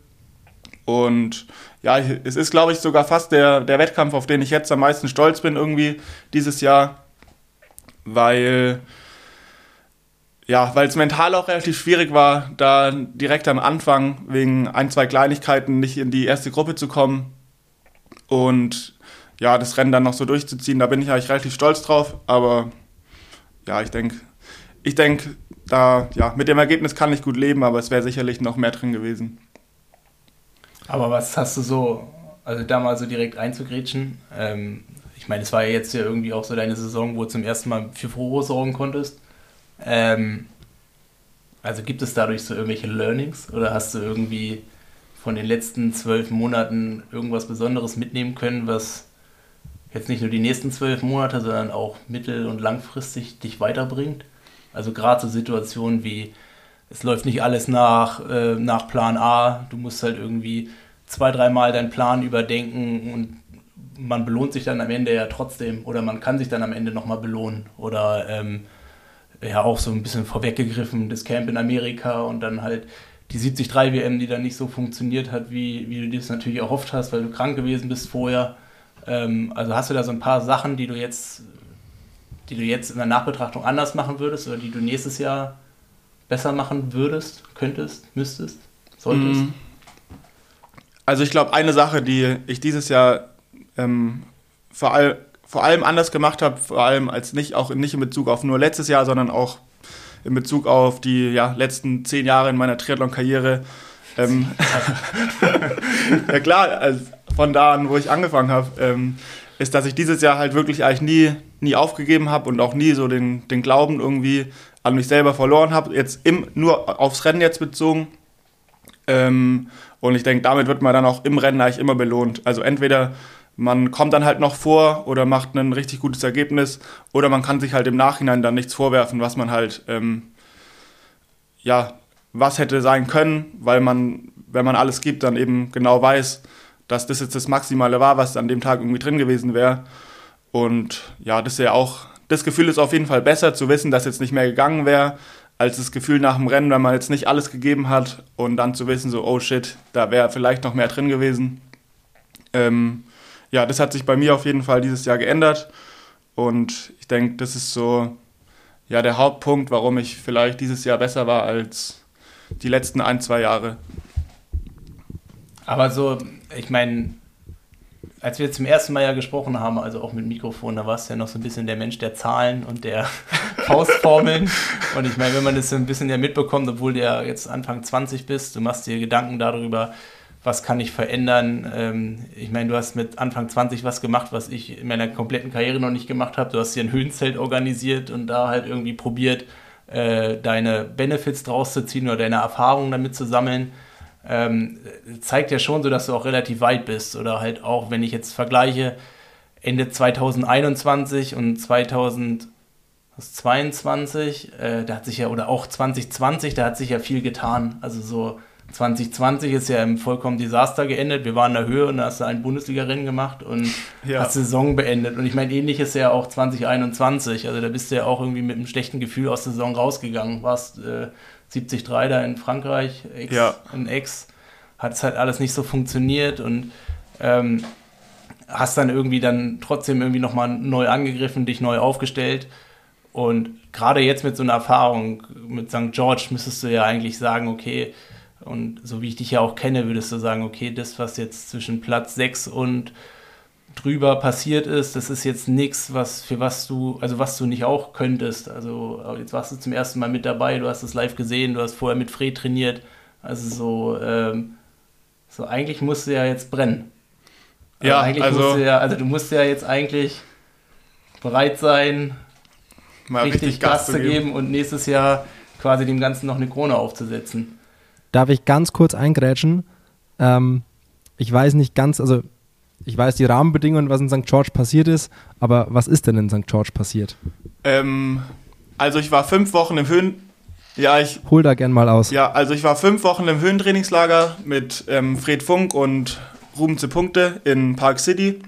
Und ja, es ist, glaube ich, sogar fast der, der Wettkampf, auf den ich jetzt am meisten stolz bin, irgendwie dieses Jahr, weil ja, weil es mental auch relativ schwierig war, da direkt am Anfang wegen ein, zwei Kleinigkeiten nicht in die erste Gruppe zu kommen und ja, das Rennen dann noch so durchzuziehen. Da bin ich eigentlich relativ stolz drauf, aber ja, ich denke, ich denke, da, ja, mit dem Ergebnis kann ich gut leben, aber es wäre sicherlich noch mehr drin gewesen. Aber was hast du so, also da mal so direkt einzugrätschen? Ähm, ich meine, es war ja jetzt ja irgendwie auch so deine Saison, wo du zum ersten Mal für Furore sorgen konntest. Ähm, also gibt es dadurch so irgendwelche Learnings oder hast du irgendwie von den letzten zwölf Monaten irgendwas Besonderes mitnehmen können, was jetzt nicht nur die nächsten zwölf Monate, sondern auch mittel- und langfristig dich weiterbringt? Also gerade so Situationen wie, es läuft nicht alles nach, äh, nach Plan A, du musst halt irgendwie zwei, dreimal deinen Plan überdenken und man belohnt sich dann am Ende ja trotzdem oder man kann sich dann am Ende nochmal belohnen oder ähm, ja auch so ein bisschen vorweggegriffen, das Camp in Amerika und dann halt die 73 WM, die dann nicht so funktioniert hat, wie, wie du dir das natürlich erhofft hast, weil du krank gewesen bist vorher. Ähm, also hast du da so ein paar Sachen, die du jetzt, die du jetzt in der Nachbetrachtung anders machen würdest oder die du nächstes Jahr besser machen würdest, könntest, müsstest, solltest? Mhm. Also ich glaube, eine Sache, die ich dieses Jahr ähm, vor, all, vor allem anders gemacht habe, vor allem als nicht auch nicht in Bezug auf nur letztes Jahr, sondern auch in Bezug auf die ja, letzten zehn Jahre in meiner Triathlon-Karriere. Ähm, ja klar, also von da an, wo ich angefangen habe, ähm, ist, dass ich dieses Jahr halt wirklich eigentlich nie, nie aufgegeben habe und auch nie so den, den Glauben irgendwie an mich selber verloren habe. Jetzt im, nur aufs Rennen jetzt bezogen. Ähm, und ich denke, damit wird man dann auch im Rennen eigentlich immer belohnt. Also entweder man kommt dann halt noch vor oder macht ein richtig gutes Ergebnis oder man kann sich halt im Nachhinein dann nichts vorwerfen, was man halt, ähm, ja, was hätte sein können, weil man, wenn man alles gibt, dann eben genau weiß, dass das jetzt das Maximale war, was an dem Tag irgendwie drin gewesen wäre. Und ja, das ist ja auch, das Gefühl ist auf jeden Fall besser zu wissen, dass jetzt nicht mehr gegangen wäre, als das Gefühl nach dem Rennen, wenn man jetzt nicht alles gegeben hat und dann zu wissen, so, oh shit, da wäre vielleicht noch mehr drin gewesen. Ähm, ja, das hat sich bei mir auf jeden Fall dieses Jahr geändert. Und ich denke, das ist so ja, der Hauptpunkt, warum ich vielleicht dieses Jahr besser war als die letzten ein, zwei Jahre. Aber so, ich meine, als wir zum ersten Mal ja gesprochen haben, also auch mit Mikrofon, da warst du ja noch so ein bisschen der Mensch der Zahlen und der Faustformeln. Und ich meine, wenn man das so ein bisschen ja mitbekommt, obwohl du ja jetzt Anfang 20 bist, du machst dir Gedanken darüber, was kann ich verändern. Ähm, ich meine, du hast mit Anfang 20 was gemacht, was ich in meiner kompletten Karriere noch nicht gemacht habe. Du hast dir ein Höhenzelt organisiert und da halt irgendwie probiert, äh, deine Benefits draus zu ziehen oder deine Erfahrungen damit zu sammeln. Ähm, zeigt ja schon so, dass du auch relativ weit bist. Oder halt auch, wenn ich jetzt vergleiche, Ende 2021 und 2022, äh, da hat sich ja, oder auch 2020, da hat sich ja viel getan. Also so 2020 ist ja im vollkommen Desaster geendet. Wir waren in der Höhe und da hast du ein Bundesliga-Rennen gemacht und ja. hast Saison beendet. Und ich meine, ähnlich ist ja auch 2021. Also da bist du ja auch irgendwie mit einem schlechten Gefühl aus der Saison rausgegangen. Warst äh, 73 da in Frankreich, X, ja. in X. Hat es halt alles nicht so funktioniert und ähm, hast dann irgendwie dann trotzdem irgendwie nochmal neu angegriffen, dich neu aufgestellt. Und gerade jetzt mit so einer Erfahrung mit St. George müsstest du ja eigentlich sagen, okay, und so wie ich dich ja auch kenne, würdest du sagen, okay, das, was jetzt zwischen Platz 6 und drüber passiert ist, das ist jetzt nichts, was für was du, also was du nicht auch könntest. Also jetzt warst du zum ersten Mal mit dabei, du hast es live gesehen, du hast vorher mit Fred trainiert. Also so, ähm, so eigentlich musst du ja jetzt brennen. Also ja, eigentlich also, musst du ja, also du musst ja jetzt eigentlich bereit sein, mal richtig, richtig Gas, Gas zu geben. geben und nächstes Jahr quasi dem Ganzen noch eine Krone aufzusetzen. Darf ich ganz kurz eingrätschen? Ähm, ich weiß nicht ganz, also ich weiß die Rahmenbedingungen, was in St. George passiert ist, aber was ist denn in St. George passiert? Ähm, also ich war fünf Wochen im Höhen... Ja, ich... Hol da gern mal aus. Ja, also ich war fünf Wochen im Höhentrainingslager mit ähm, Fred Funk und Ruben zu Punkte in Park City.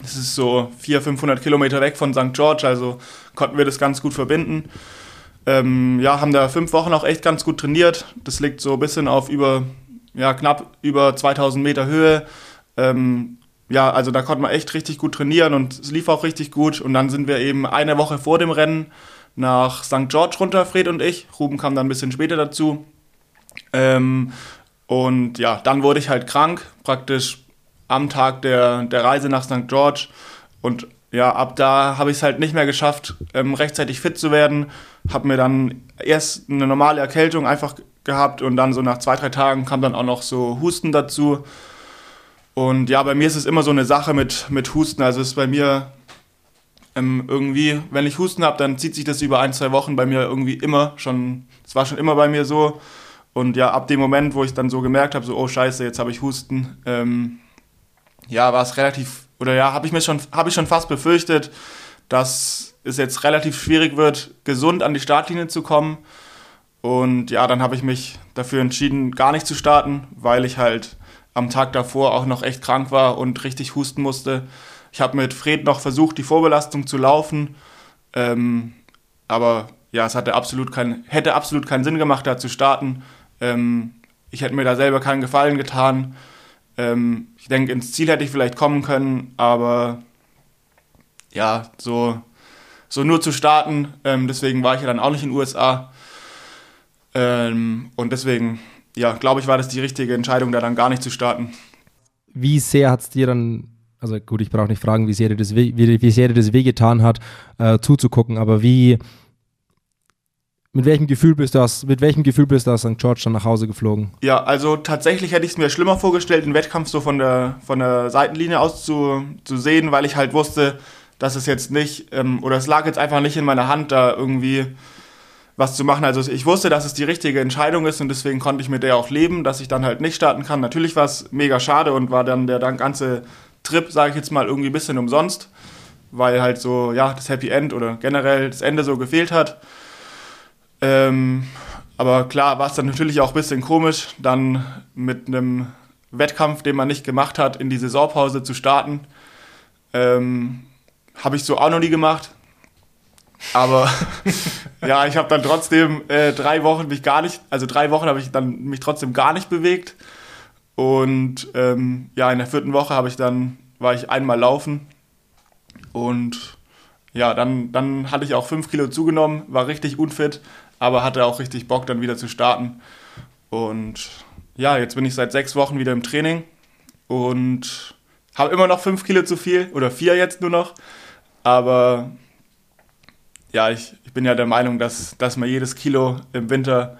Das ist so 400, 500 Kilometer weg von St. George, also konnten wir das ganz gut verbinden. Ähm, ja, haben da fünf Wochen auch echt ganz gut trainiert. Das liegt so ein bisschen auf über, ja, knapp über 2000 Meter Höhe. Ähm, ja, also da konnte man echt richtig gut trainieren und es lief auch richtig gut. Und dann sind wir eben eine Woche vor dem Rennen nach St. George runter, Fred und ich. Ruben kam dann ein bisschen später dazu. Ähm, und ja, dann wurde ich halt krank, praktisch am Tag der, der Reise nach St. George. Und ja, ab da habe ich es halt nicht mehr geschafft, ähm, rechtzeitig fit zu werden. Habe mir dann erst eine normale Erkältung einfach gehabt und dann so nach zwei, drei Tagen kam dann auch noch so Husten dazu. Und ja, bei mir ist es immer so eine Sache mit, mit Husten. Also es ist bei mir ähm, irgendwie, wenn ich Husten habe, dann zieht sich das über ein, zwei Wochen bei mir irgendwie immer schon. Es war schon immer bei mir so. Und ja, ab dem Moment, wo ich dann so gemerkt habe, so, oh scheiße, jetzt habe ich Husten, ähm, ja, war es relativ oder ja, habe ich mir schon, habe ich schon fast befürchtet, dass es jetzt relativ schwierig wird, gesund an die Startlinie zu kommen. Und ja, dann habe ich mich dafür entschieden, gar nicht zu starten, weil ich halt am Tag davor auch noch echt krank war und richtig husten musste. Ich habe mit Fred noch versucht, die Vorbelastung zu laufen, ähm, aber ja, es hatte absolut kein, hätte absolut keinen Sinn gemacht, da zu starten. Ähm, ich hätte mir da selber keinen Gefallen getan. Ähm, ich denke, ins Ziel hätte ich vielleicht kommen können, aber ja, so, so nur zu starten, ähm, deswegen war ich ja dann auch nicht in den USA. Ähm, und deswegen, ja, glaube ich, war das die richtige Entscheidung, da dann gar nicht zu starten. Wie sehr hat es dir dann also gut, ich brauche nicht fragen, wie sehr dir das, wie, wie sehr dir das wehgetan hat, äh, zuzugucken, aber wie, mit welchem Gefühl bist du aus, mit welchem Gefühl bist du aus St. George dann nach Hause geflogen? Ja, also tatsächlich hätte ich es mir schlimmer vorgestellt, den Wettkampf so von der, von der Seitenlinie aus zu, zu sehen, weil ich halt wusste, dass es jetzt nicht, ähm, oder es lag jetzt einfach nicht in meiner Hand, da irgendwie was zu machen. Also ich wusste, dass es die richtige Entscheidung ist und deswegen konnte ich mit der auch leben, dass ich dann halt nicht starten kann. Natürlich war es mega schade und war dann der dann ganze Trip, sage ich jetzt mal, irgendwie ein bisschen umsonst, weil halt so, ja, das Happy End oder generell das Ende so gefehlt hat. Ähm, aber klar war es dann natürlich auch ein bisschen komisch, dann mit einem Wettkampf, den man nicht gemacht hat, in die Saisonpause zu starten. Ähm, habe ich so auch noch nie gemacht. Aber ja, ich habe dann trotzdem äh, drei Wochen mich gar nicht, also drei Wochen habe ich dann mich trotzdem gar nicht bewegt. Und ähm, ja, in der vierten Woche habe ich dann, war ich einmal laufen. Und ja, dann, dann hatte ich auch fünf Kilo zugenommen, war richtig unfit, aber hatte auch richtig Bock, dann wieder zu starten. Und ja, jetzt bin ich seit sechs Wochen wieder im Training und habe immer noch fünf Kilo zu viel oder vier jetzt nur noch. Aber ja, ich, ich bin ja der Meinung, dass, dass man jedes Kilo im Winter,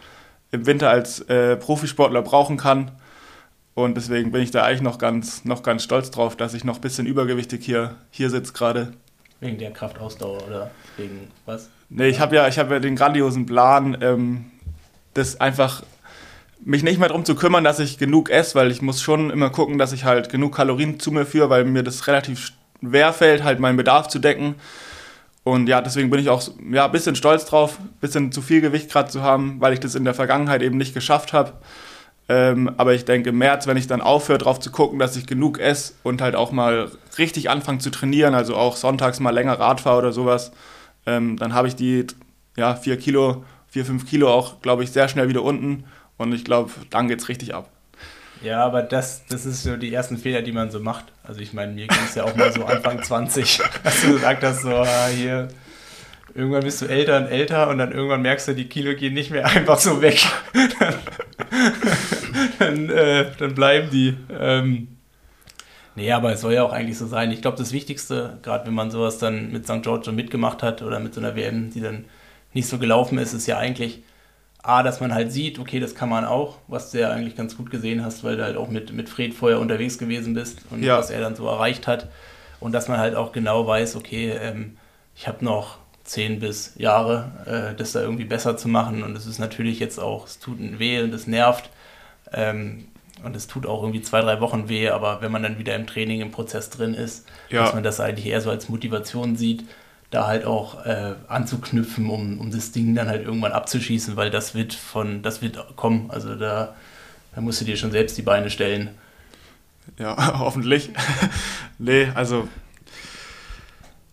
im Winter als äh, Profisportler brauchen kann. Und deswegen bin ich da eigentlich noch ganz, noch ganz stolz drauf, dass ich noch ein bisschen übergewichtig hier, hier sitze gerade. Wegen der Kraftausdauer oder wegen was? Nee, ich habe ja, hab ja den grandiosen Plan, ähm, das einfach mich nicht mehr darum zu kümmern, dass ich genug esse, weil ich muss schon immer gucken, dass ich halt genug Kalorien zu mir führe, weil mir das relativ schwer fällt, halt meinen Bedarf zu decken. Und ja, deswegen bin ich auch ja, ein bisschen stolz drauf, ein bisschen zu viel Gewicht gerade zu haben, weil ich das in der Vergangenheit eben nicht geschafft habe. Ähm, aber ich denke, im März, wenn ich dann aufhöre, darauf zu gucken, dass ich genug esse und halt auch mal richtig anfange zu trainieren, also auch sonntags mal länger Rad fahre oder sowas, ähm, dann habe ich die ja, vier Kilo, vier, fünf Kilo auch, glaube ich, sehr schnell wieder unten. Und ich glaube, dann geht es richtig ab. Ja, aber das, das ist so die ersten Fehler, die man so macht. Also ich meine, mir ging es ja auch mal so Anfang 20, dass du gesagt hast, so ah, hier, irgendwann bist du älter und älter und dann irgendwann merkst du, die Kilo gehen nicht mehr einfach so weg. dann, dann, äh, dann, bleiben die. Ähm, nee, aber es soll ja auch eigentlich so sein. Ich glaube, das Wichtigste, gerade wenn man sowas dann mit St. George mitgemacht hat oder mit so einer WM, die dann nicht so gelaufen ist, ist ja eigentlich A, dass man halt sieht, okay, das kann man auch, was du ja eigentlich ganz gut gesehen hast, weil du halt auch mit, mit Fred vorher unterwegs gewesen bist und ja. was er dann so erreicht hat. Und dass man halt auch genau weiß, okay, ähm, ich habe noch zehn bis Jahre, äh, das da irgendwie besser zu machen. Und es ist natürlich jetzt auch, es tut weh und es nervt. Ähm, und es tut auch irgendwie zwei, drei Wochen weh, aber wenn man dann wieder im Training, im Prozess drin ist, ja. dass man das eigentlich eher so als Motivation sieht da halt auch äh, anzuknüpfen, um, um das Ding dann halt irgendwann abzuschießen, weil das wird von, das wird kommen. Also da, da musst du dir schon selbst die Beine stellen. Ja, hoffentlich. nee, also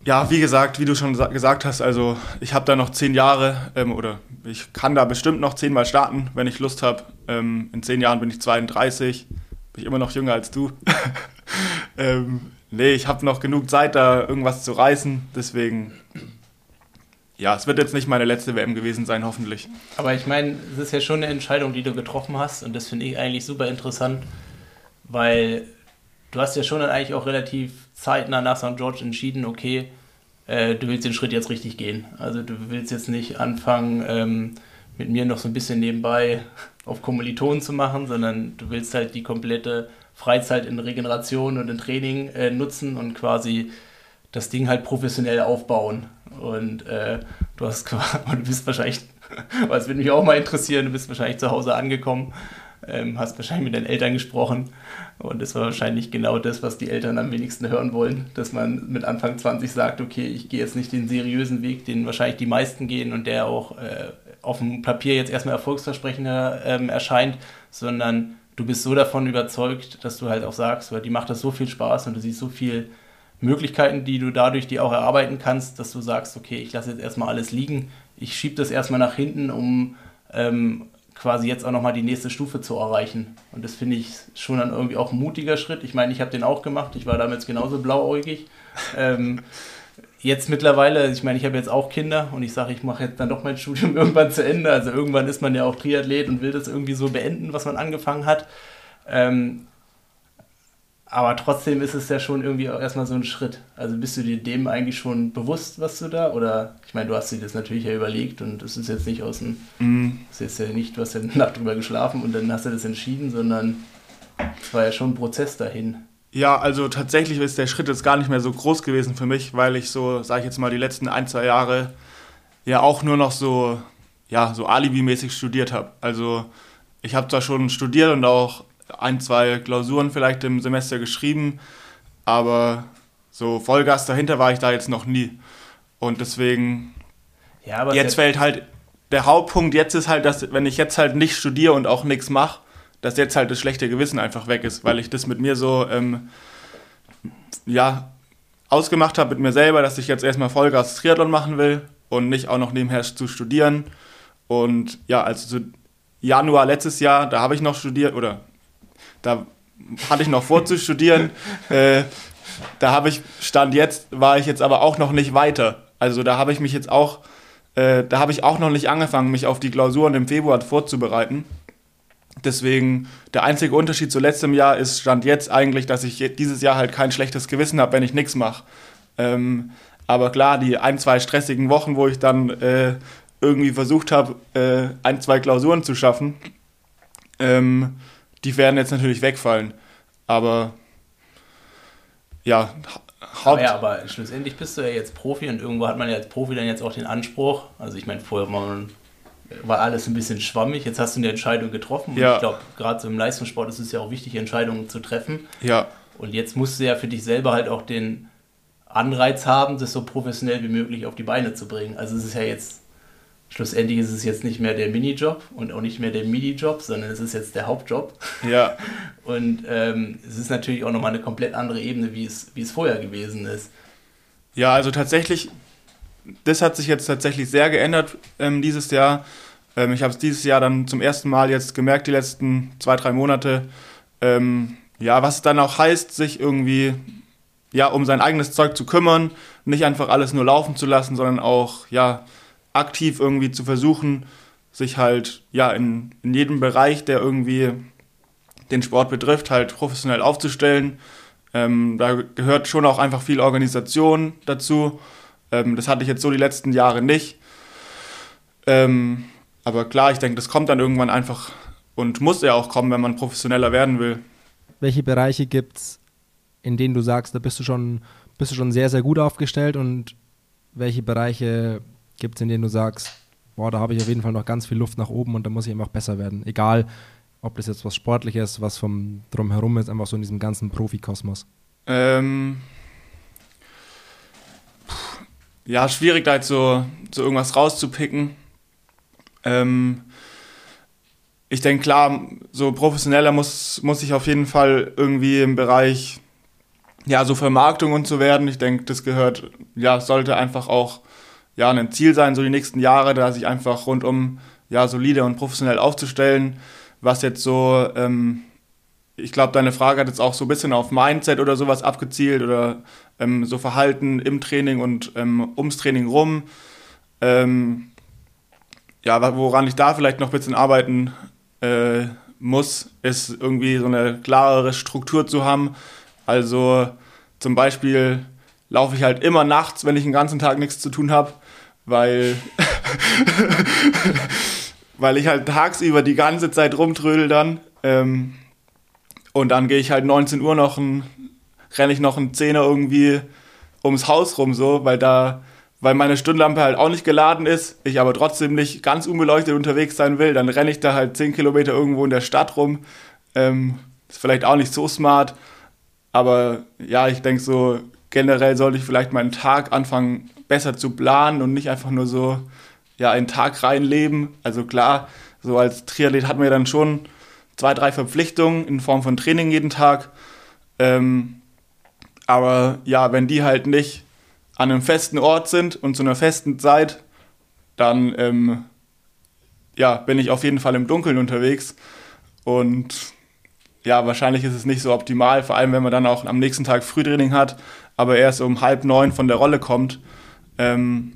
ja, wie gesagt, wie du schon gesagt hast, also ich habe da noch zehn Jahre ähm, oder ich kann da bestimmt noch zehnmal starten, wenn ich Lust habe. Ähm, in zehn Jahren bin ich 32, bin ich immer noch jünger als du. ähm, nee, ich habe noch genug Zeit, da irgendwas zu reißen. Deswegen, ja, es wird jetzt nicht meine letzte WM gewesen sein, hoffentlich. Aber ich meine, es ist ja schon eine Entscheidung, die du getroffen hast. Und das finde ich eigentlich super interessant, weil du hast ja schon dann eigentlich auch relativ zeitnah nach St. George entschieden, okay, äh, du willst den Schritt jetzt richtig gehen. Also du willst jetzt nicht anfangen, ähm, mit mir noch so ein bisschen nebenbei auf Kommilitonen zu machen, sondern du willst halt die komplette Freizeit in Regeneration und in Training äh, nutzen und quasi das Ding halt professionell aufbauen. Und äh, du hast du bist wahrscheinlich, was würde mich auch mal interessieren, du bist wahrscheinlich zu Hause angekommen, ähm, hast wahrscheinlich mit deinen Eltern gesprochen und das war wahrscheinlich genau das, was die Eltern am wenigsten hören wollen, dass man mit Anfang 20 sagt, okay, ich gehe jetzt nicht den seriösen Weg, den wahrscheinlich die meisten gehen und der auch äh, auf dem Papier jetzt erstmal erfolgsversprechender ähm, erscheint, sondern du bist so davon überzeugt, dass du halt auch sagst, weil die macht das so viel Spaß und du siehst so viele Möglichkeiten, die du dadurch dir auch erarbeiten kannst, dass du sagst, okay, ich lasse jetzt erstmal alles liegen, ich schiebe das erstmal nach hinten, um ähm, quasi jetzt auch nochmal die nächste Stufe zu erreichen. Und das finde ich schon dann irgendwie auch ein mutiger Schritt. Ich meine, ich habe den auch gemacht, ich war damals genauso blauäugig. Ähm, jetzt mittlerweile, ich meine, ich habe jetzt auch Kinder und ich sage, ich mache jetzt dann doch mein Studium irgendwann zu Ende. Also irgendwann ist man ja auch Triathlet und will das irgendwie so beenden, was man angefangen hat. Ähm, Aber trotzdem ist es ja schon irgendwie auch erstmal so ein Schritt. Also bist du dir dem eigentlich schon bewusst, was du da? Oder ich meine, du hast dir das natürlich ja überlegt und es ist jetzt nicht aus dem. Es ist ja nicht, du hast ja eine Nacht drüber geschlafen und dann hast du das entschieden, sondern es war ja schon ein Prozess dahin. Ja, also tatsächlich ist der Schritt jetzt gar nicht mehr so groß gewesen für mich, weil ich so, sage ich jetzt mal, die letzten ein, zwei Jahre ja auch nur noch so, ja, so alibimäßig studiert habe. Also ich habe zwar schon studiert und auch ein, zwei Klausuren vielleicht im Semester geschrieben, aber so Vollgas dahinter war ich da jetzt noch nie. Und deswegen, ja, jetzt fällt halt, der Hauptpunkt jetzt ist halt, dass wenn ich jetzt halt nicht studiere und auch nichts mache, dass jetzt halt das schlechte Gewissen einfach weg ist, weil ich das mit mir so, ähm, ja, ausgemacht habe mit mir selber, dass ich jetzt erstmal Vollgas Triathlon machen will und nicht auch noch nebenher zu studieren. Und ja, also zu Januar letztes Jahr, da habe ich noch studiert, oder da hatte ich noch vor zu studieren. Äh, da habe ich, Stand jetzt, war ich jetzt aber auch noch nicht weiter. Also da habe ich mich jetzt auch, äh, da habe ich auch noch nicht angefangen, mich auf die Klausuren im Februar vorzubereiten. Deswegen, der einzige Unterschied zu letztem Jahr ist, stand jetzt eigentlich, dass ich dieses Jahr halt kein schlechtes Gewissen habe, wenn ich nichts mache. Ähm, aber klar, die ein, zwei stressigen Wochen, wo ich dann äh, irgendwie versucht habe, äh, ein, zwei Klausuren zu schaffen, ähm, die werden jetzt natürlich wegfallen. Aber ja, Haupt. Ja, aber schlussendlich bist du ja jetzt Profi und irgendwo hat man ja als Profi dann jetzt auch den Anspruch. Also ich meine, vorher war, man, war alles ein bisschen schwammig, jetzt hast du eine Entscheidung getroffen. Ja. Und ich glaube, gerade so im Leistungssport ist es ja auch wichtig, Entscheidungen zu treffen. Ja. Und jetzt musst du ja für dich selber halt auch den Anreiz haben, das so professionell wie möglich auf die Beine zu bringen. Also es ist ja jetzt Schlussendlich ist es jetzt nicht mehr der Minijob und auch nicht mehr der Midi-Job, sondern es ist jetzt der Hauptjob. Ja. Und ähm, es ist natürlich auch nochmal eine komplett andere Ebene, wie es, wie es vorher gewesen ist. Ja, also tatsächlich, das hat sich jetzt tatsächlich sehr geändert ähm, dieses Jahr. Ähm, ich habe es dieses Jahr dann zum ersten Mal jetzt gemerkt, die letzten zwei, drei Monate. Ähm, ja, was dann auch heißt, sich irgendwie ja, um sein eigenes Zeug zu kümmern, nicht einfach alles nur laufen zu lassen, sondern auch, ja, aktiv irgendwie zu versuchen, sich halt ja in, in jedem Bereich, der irgendwie den Sport betrifft, halt professionell aufzustellen. Ähm, da gehört schon auch einfach viel Organisation dazu. Ähm, das hatte ich jetzt so die letzten Jahre nicht. Ähm, aber klar, ich denke, das kommt dann irgendwann einfach und muss ja auch kommen, wenn man professioneller werden will. Welche Bereiche gibt es, in denen du sagst, da bist du schon, bist du schon sehr, sehr gut aufgestellt und welche Bereiche gibt es, in denen du sagst, boah, da habe ich auf jeden Fall noch ganz viel Luft nach oben und da muss ich einfach besser werden. Egal, ob das jetzt was Sportliches, was vom Drumherum ist, einfach so in diesem ganzen Profikosmos. Ähm, ja, schwierig da jetzt so, so irgendwas rauszupicken. Ähm, ich denke, klar, so professioneller muss, muss ich auf jeden Fall irgendwie im Bereich, ja, so Vermarktung und so werden. Ich denke, das gehört, ja, sollte einfach auch ja, ein Ziel sein, so die nächsten Jahre, da sich einfach rundum ja, solide und professionell aufzustellen. Was jetzt so, ähm, ich glaube, deine Frage hat jetzt auch so ein bisschen auf Mindset oder sowas abgezielt oder ähm, so Verhalten im Training und ähm, ums Training rum. Ähm, ja, woran ich da vielleicht noch ein bisschen arbeiten äh, muss, ist irgendwie so eine klarere Struktur zu haben. Also zum Beispiel laufe ich halt immer nachts, wenn ich den ganzen Tag nichts zu tun habe weil, weil ich halt tagsüber die ganze Zeit rumtrödel dann. Ähm, und dann gehe ich halt 19 Uhr noch ein, renne ich noch einen Zehner irgendwie ums Haus rum, so, weil da, weil meine Stundenlampe halt auch nicht geladen ist, ich aber trotzdem nicht ganz unbeleuchtet unterwegs sein will, dann renne ich da halt 10 Kilometer irgendwo in der Stadt rum. Ähm, ist vielleicht auch nicht so smart, aber ja, ich denke so, generell sollte ich vielleicht meinen Tag anfangen, besser zu planen und nicht einfach nur so ja, einen Tag reinleben. Also klar, so als Triathlet hat man ja dann schon zwei, drei Verpflichtungen in Form von Training jeden Tag. Ähm, aber ja, wenn die halt nicht an einem festen Ort sind und zu einer festen Zeit, dann ähm, ja, bin ich auf jeden Fall im Dunkeln unterwegs. Und ja, wahrscheinlich ist es nicht so optimal, vor allem wenn man dann auch am nächsten Tag Frühtraining hat, aber erst um halb neun von der Rolle kommt ähm,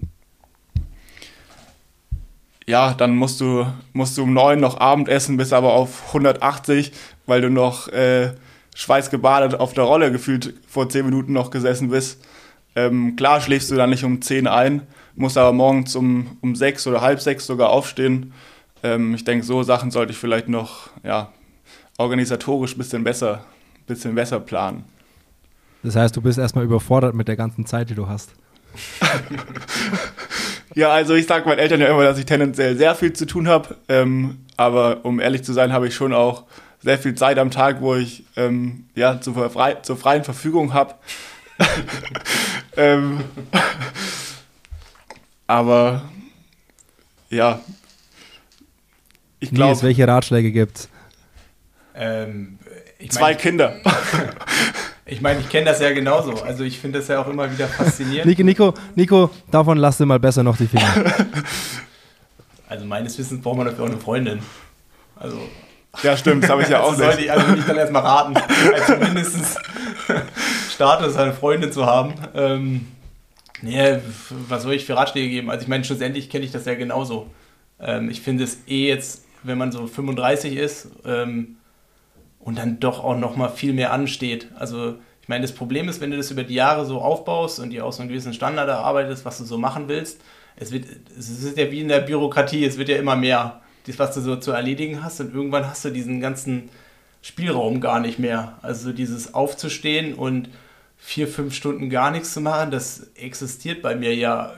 ja, dann musst du, musst du um neun noch Abend essen, bist aber auf 180, weil du noch äh, schweißgebadet auf der Rolle gefühlt vor zehn Minuten noch gesessen bist. Ähm, klar schläfst du dann nicht um zehn ein, musst aber morgens um, um sechs oder halb sechs sogar aufstehen. Ähm, ich denke, so Sachen sollte ich vielleicht noch ja, organisatorisch ein bisschen besser, bisschen besser planen. Das heißt, du bist erstmal überfordert mit der ganzen Zeit, die du hast. ja, also ich sage meinen Eltern ja immer, dass ich tendenziell sehr viel zu tun habe. Ähm, aber um ehrlich zu sein, habe ich schon auch sehr viel Zeit am Tag, wo ich ähm, ja, zur, frei, zur, freien Verfügung habe. ähm, aber ja, ich glaube. welche Ratschläge gibt's? Ähm, Zwei mein, Kinder. Ich meine, ich kenne das ja genauso. Also ich finde das ja auch immer wieder faszinierend. Nico, Nico, Nico, davon lass dir mal besser noch die Finger. Also meines Wissens braucht man dafür auch eine Freundin. Also. Ja, stimmt, das habe ich ja auch also nicht. Also würde ich dann erstmal raten, also mindestens Status, eine Freundin zu haben. Ähm, nee, was soll ich für Ratschläge geben? Also ich meine, schlussendlich kenne ich das ja genauso. Ähm, ich finde es eh jetzt, wenn man so 35 ist, ähm, und dann doch auch noch mal viel mehr ansteht. Also ich meine, das Problem ist, wenn du das über die Jahre so aufbaust und dir aus einem gewissen Standard erarbeitest, was du so machen willst, es wird, es ist ja wie in der Bürokratie, es wird ja immer mehr, das, was du so zu erledigen hast und irgendwann hast du diesen ganzen Spielraum gar nicht mehr. Also dieses aufzustehen und vier, fünf Stunden gar nichts zu machen, das existiert bei mir ja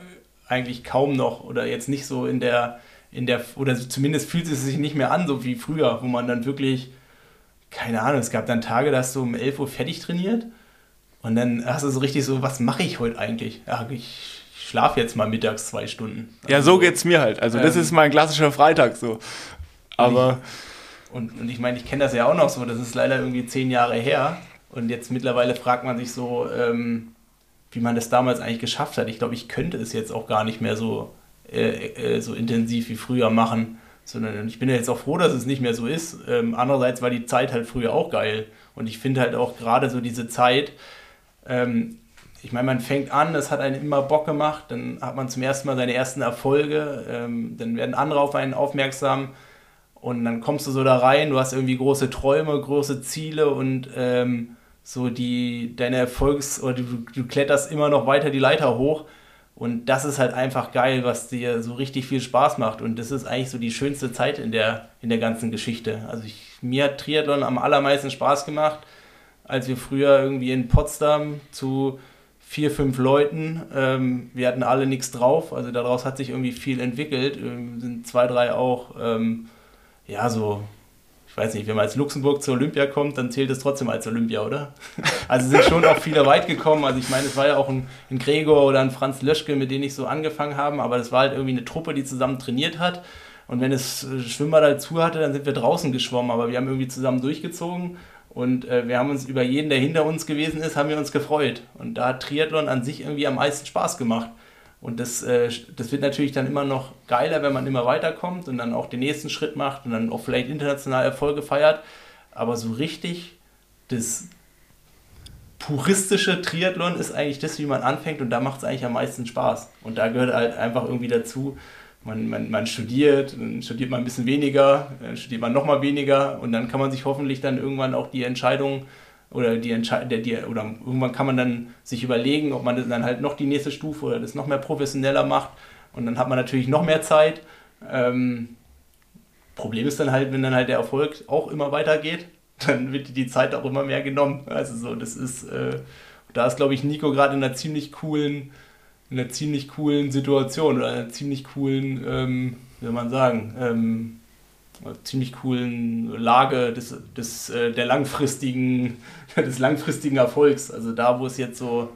eigentlich kaum noch oder jetzt nicht so in der, in der, oder zumindest fühlt es sich nicht mehr an, so wie früher, wo man dann wirklich keine Ahnung, es gab dann Tage, da hast du um 11 Uhr fertig trainiert und dann hast du so richtig so, was mache ich heute eigentlich? Ja, ich schlafe jetzt mal mittags zwei Stunden. Ja, so geht es mir halt. Also das ähm, ist mein klassischer Freitag so. Aber... Und ich, und, und ich meine, ich kenne das ja auch noch so, das ist leider irgendwie zehn Jahre her und jetzt mittlerweile fragt man sich so, ähm, wie man das damals eigentlich geschafft hat. Ich glaube, ich könnte es jetzt auch gar nicht mehr so, äh, äh, so intensiv wie früher machen sondern ich bin ja jetzt auch froh, dass es nicht mehr so ist. Ähm, andererseits war die Zeit halt früher auch geil. Und ich finde halt auch gerade so diese Zeit, ähm, ich meine, man fängt an, es hat einen immer Bock gemacht, dann hat man zum ersten Mal seine ersten Erfolge, ähm, dann werden andere auf einen aufmerksam und dann kommst du so da rein, du hast irgendwie große Träume, große Ziele und ähm, so die, deine Erfolgs- oder du, du kletterst immer noch weiter die Leiter hoch und das ist halt einfach geil, was dir so richtig viel Spaß macht. Und das ist eigentlich so die schönste Zeit in der, in der ganzen Geschichte. Also ich, mir hat Triathlon am allermeisten Spaß gemacht, als wir früher irgendwie in Potsdam zu vier, fünf Leuten, ähm, wir hatten alle nichts drauf. Also daraus hat sich irgendwie viel entwickelt. Ähm, sind zwei, drei auch, ähm, ja, so weiß nicht, wenn man als Luxemburg zur Olympia kommt, dann zählt es trotzdem als Olympia, oder? Also sind schon auch viele weit gekommen. Also ich meine, es war ja auch ein, ein Gregor oder ein Franz Löschke, mit denen ich so angefangen habe, aber das war halt irgendwie eine Truppe, die zusammen trainiert hat. Und wenn es äh, Schwimmbad dazu hatte, dann sind wir draußen geschwommen, aber wir haben irgendwie zusammen durchgezogen und äh, wir haben uns über jeden, der hinter uns gewesen ist, haben wir uns gefreut. Und da hat Triathlon an sich irgendwie am meisten Spaß gemacht. Und das, äh, das wird natürlich dann immer noch geiler, wenn man immer weiterkommt und dann auch den nächsten Schritt macht und dann auch vielleicht international Erfolge feiert. Aber so richtig das puristische Triathlon ist eigentlich das, wie man anfängt und da macht es eigentlich am meisten Spaß. Und da gehört halt einfach irgendwie dazu, man, man, man studiert, dann studiert man ein bisschen weniger, dann studiert man nochmal weniger und dann kann man sich hoffentlich dann irgendwann auch die Entscheidung oder die Entscheidung, die, oder irgendwann kann man dann sich überlegen, ob man dann halt noch die nächste Stufe oder das noch mehr professioneller macht und dann hat man natürlich noch mehr Zeit. Ähm, Problem ist dann halt, wenn dann halt der Erfolg auch immer weitergeht, dann wird die Zeit auch immer mehr genommen. Also so, das ist, äh, da ist glaube ich Nico gerade in einer ziemlich coolen, in einer ziemlich coolen Situation oder einer ziemlich coolen, ähm, wie soll man sagen, ähm, ziemlich coolen Lage des, des, äh, der langfristigen, des langfristigen Erfolgs. Also da, wo es jetzt so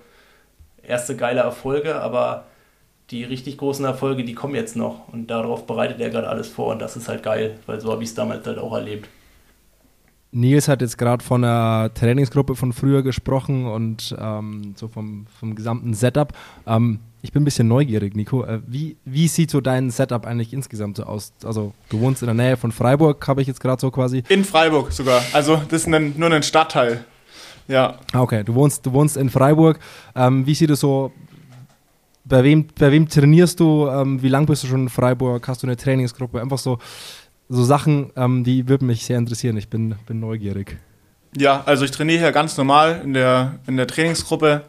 erste geile Erfolge, aber die richtig großen Erfolge, die kommen jetzt noch. Und darauf bereitet er gerade alles vor und das ist halt geil, weil so habe ich es damals halt auch erlebt. Nils hat jetzt gerade von einer Trainingsgruppe von früher gesprochen und ähm, so vom, vom gesamten Setup. Ähm, ich bin ein bisschen neugierig, Nico. Äh, wie, wie sieht so dein Setup eigentlich insgesamt so aus? Also, du wohnst in der Nähe von Freiburg, habe ich jetzt gerade so quasi. In Freiburg sogar. Also, das ist ein, nur ein Stadtteil. Ja. Ah, okay, du wohnst, du wohnst in Freiburg. Ähm, wie sieht es so bei wem, bei wem trainierst du? Ähm, wie lange bist du schon in Freiburg? Hast du eine Trainingsgruppe? Einfach so, so Sachen, ähm, die würden mich sehr interessieren. Ich bin, bin neugierig. Ja, also ich trainiere hier ganz normal in der, in der Trainingsgruppe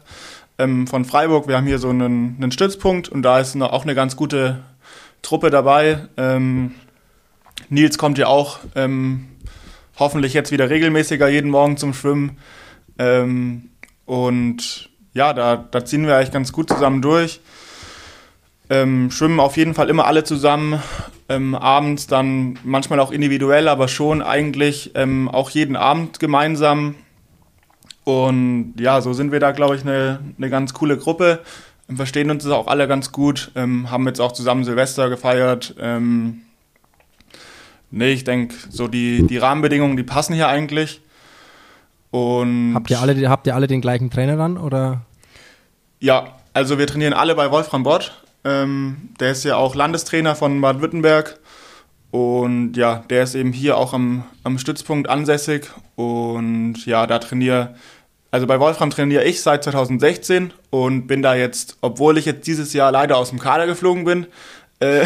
ähm, von Freiburg. Wir haben hier so einen, einen Stützpunkt und da ist noch auch eine ganz gute Truppe dabei. Ähm, Nils kommt ja auch ähm, hoffentlich jetzt wieder regelmäßiger jeden Morgen zum Schwimmen. Ähm, und ja, da, da ziehen wir eigentlich ganz gut zusammen durch. Ähm, schwimmen auf jeden Fall immer alle zusammen. Ähm, abends dann manchmal auch individuell, aber schon eigentlich auch jeden Abend gemeinsam. Und ja, so sind wir da, glaube ich, eine, eine ganz coole Gruppe. Verstehen uns auch alle ganz gut. Ähm, haben jetzt auch zusammen Silvester gefeiert. Ähm, nee, ich denke, so die, die Rahmenbedingungen, die passen hier eigentlich. Und habt ihr alle, habt ihr alle den gleichen Trainer dann oder? Ja, also wir trainieren alle bei Wolfram Bott. Ähm, der ist ja auch Landestrainer von Baden-Württemberg. Und ja, der ist eben hier auch am, am Stützpunkt ansässig. Und ja, da trainiere, also bei Wolfram trainiere ich seit 2016 und bin da jetzt, obwohl ich jetzt dieses Jahr leider aus dem Kader geflogen bin, äh,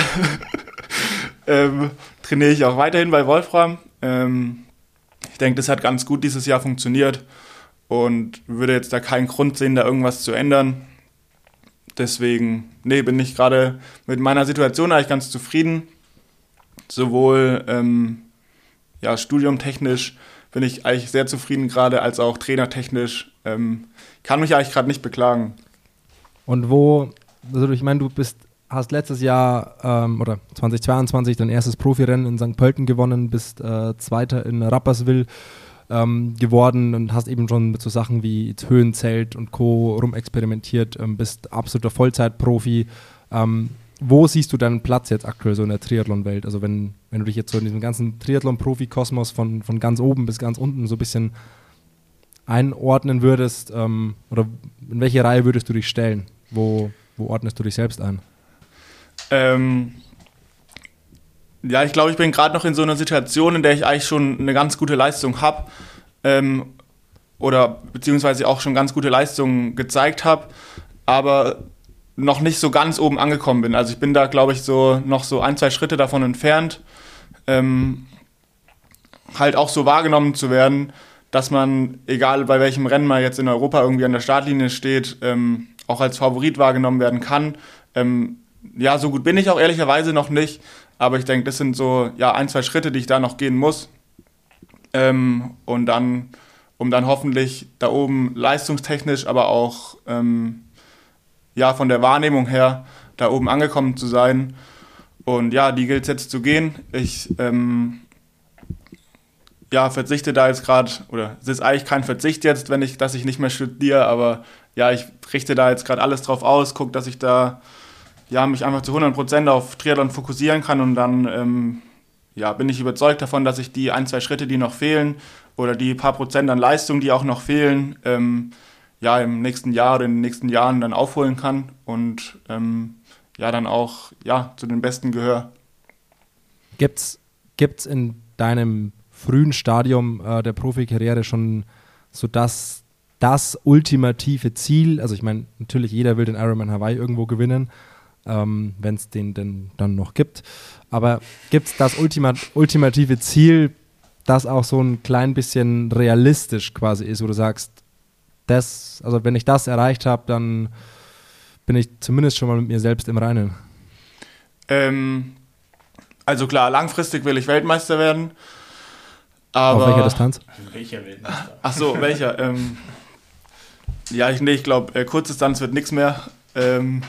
ähm, trainiere ich auch weiterhin bei Wolfram. Ähm, ich denke, das hat ganz gut dieses Jahr funktioniert und würde jetzt da keinen Grund sehen, da irgendwas zu ändern. Deswegen, nee, bin ich gerade mit meiner Situation eigentlich ganz zufrieden. Sowohl ähm, ja, studiumtechnisch bin ich eigentlich sehr zufrieden gerade, als auch trainertechnisch. Ähm, kann mich eigentlich gerade nicht beklagen. Und wo, also ich meine, du bist hast letztes Jahr ähm, oder 2022 dein erstes Profirennen in St. Pölten gewonnen, bist äh, Zweiter in Rapperswil ähm, geworden und hast eben schon mit so Sachen wie Höhenzelt und Co. rumexperimentiert, ähm, bist absoluter Vollzeitprofi. Wo siehst du deinen Platz jetzt aktuell so in der Triathlon-Welt? Also wenn, wenn du dich jetzt so in diesem ganzen Triathlon-Profi-Kosmos von, von ganz oben bis ganz unten so ein bisschen einordnen würdest, ähm, oder in welche Reihe würdest du dich stellen? Wo, wo ordnest du dich selbst ein? Ähm, ja, ich glaube, ich bin gerade noch in so einer Situation, in der ich eigentlich schon eine ganz gute Leistung habe ähm, oder beziehungsweise auch schon ganz gute Leistungen gezeigt habe, aber noch nicht so ganz oben angekommen bin. Also ich bin da, glaube ich, so noch so ein, zwei Schritte davon entfernt, ähm, halt auch so wahrgenommen zu werden, dass man, egal bei welchem Rennen man jetzt in Europa irgendwie an der Startlinie steht, ähm, auch als Favorit wahrgenommen werden kann. Ähm, ja, so gut bin ich auch ehrlicherweise noch nicht, aber ich denke, das sind so ja, ein, zwei Schritte, die ich da noch gehen muss. Ähm, und dann, um dann hoffentlich da oben leistungstechnisch, aber auch ähm, ja, von der Wahrnehmung her da oben angekommen zu sein. Und ja, die gilt es jetzt zu gehen. Ich ähm, ja, verzichte da jetzt gerade, oder es ist eigentlich kein Verzicht jetzt, wenn ich, dass ich nicht mehr studiere, aber ja, ich richte da jetzt gerade alles drauf aus, gucke, dass ich da ja, mich einfach zu 100% auf Triathlon fokussieren kann und dann ähm, ja, bin ich überzeugt davon, dass ich die ein, zwei Schritte, die noch fehlen oder die paar Prozent an Leistung, die auch noch fehlen, ähm, ja, im nächsten Jahr oder in den nächsten Jahren dann aufholen kann und ähm, ja, dann auch ja, zu den Besten gehöre. Gibt's, gibt's in deinem frühen Stadium äh, der Profikarriere schon so das, das ultimative Ziel? Also ich meine, natürlich jeder will den Ironman Hawaii irgendwo gewinnen, ähm, wenn es den denn dann noch gibt. Aber gibt es das Ultima ultimative Ziel, das auch so ein klein bisschen realistisch quasi ist, wo du sagst, das, also wenn ich das erreicht habe, dann bin ich zumindest schon mal mit mir selbst im Reinen. Ähm, also klar, langfristig will ich Weltmeister werden. Aber Auf welcher Distanz? Welcher Weltmeister? Ach so, welcher? ähm, ja, ich, nee, ich glaube, äh, Kurzdistanz wird nichts mehr. Ähm,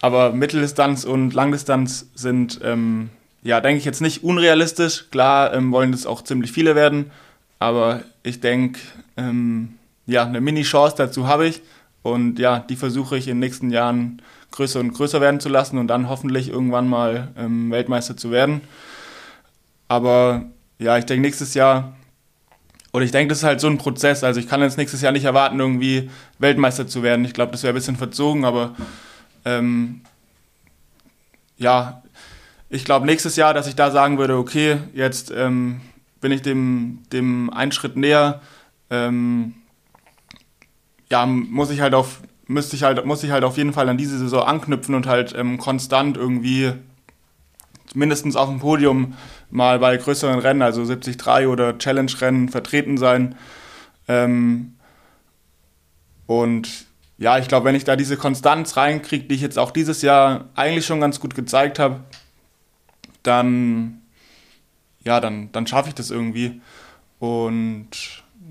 aber Mitteldistanz und Langdistanz sind, ähm, ja, denke ich jetzt nicht unrealistisch. Klar ähm, wollen es auch ziemlich viele werden, aber ich denke, ähm, ja, eine Mini-Chance dazu habe ich. Und ja, die versuche ich in den nächsten Jahren größer und größer werden zu lassen und dann hoffentlich irgendwann mal ähm, Weltmeister zu werden. Aber ja, ich denke nächstes Jahr, oder ich denke, das ist halt so ein Prozess. Also ich kann jetzt nächstes Jahr nicht erwarten, irgendwie Weltmeister zu werden. Ich glaube, das wäre ein bisschen verzogen, aber ähm, ja, ich glaube nächstes Jahr, dass ich da sagen würde, okay, jetzt ähm, bin ich dem, dem einen Schritt näher. Ähm, ja, muss ich halt auf, müsste ich halt, muss ich halt auf jeden Fall an diese Saison anknüpfen und halt ähm, konstant irgendwie mindestens auf dem Podium mal bei größeren Rennen, also 73 oder Challenge-Rennen vertreten sein. Ähm, und ja, ich glaube, wenn ich da diese Konstanz reinkriege, die ich jetzt auch dieses Jahr eigentlich schon ganz gut gezeigt habe, dann, ja, dann, dann schaffe ich das irgendwie. Und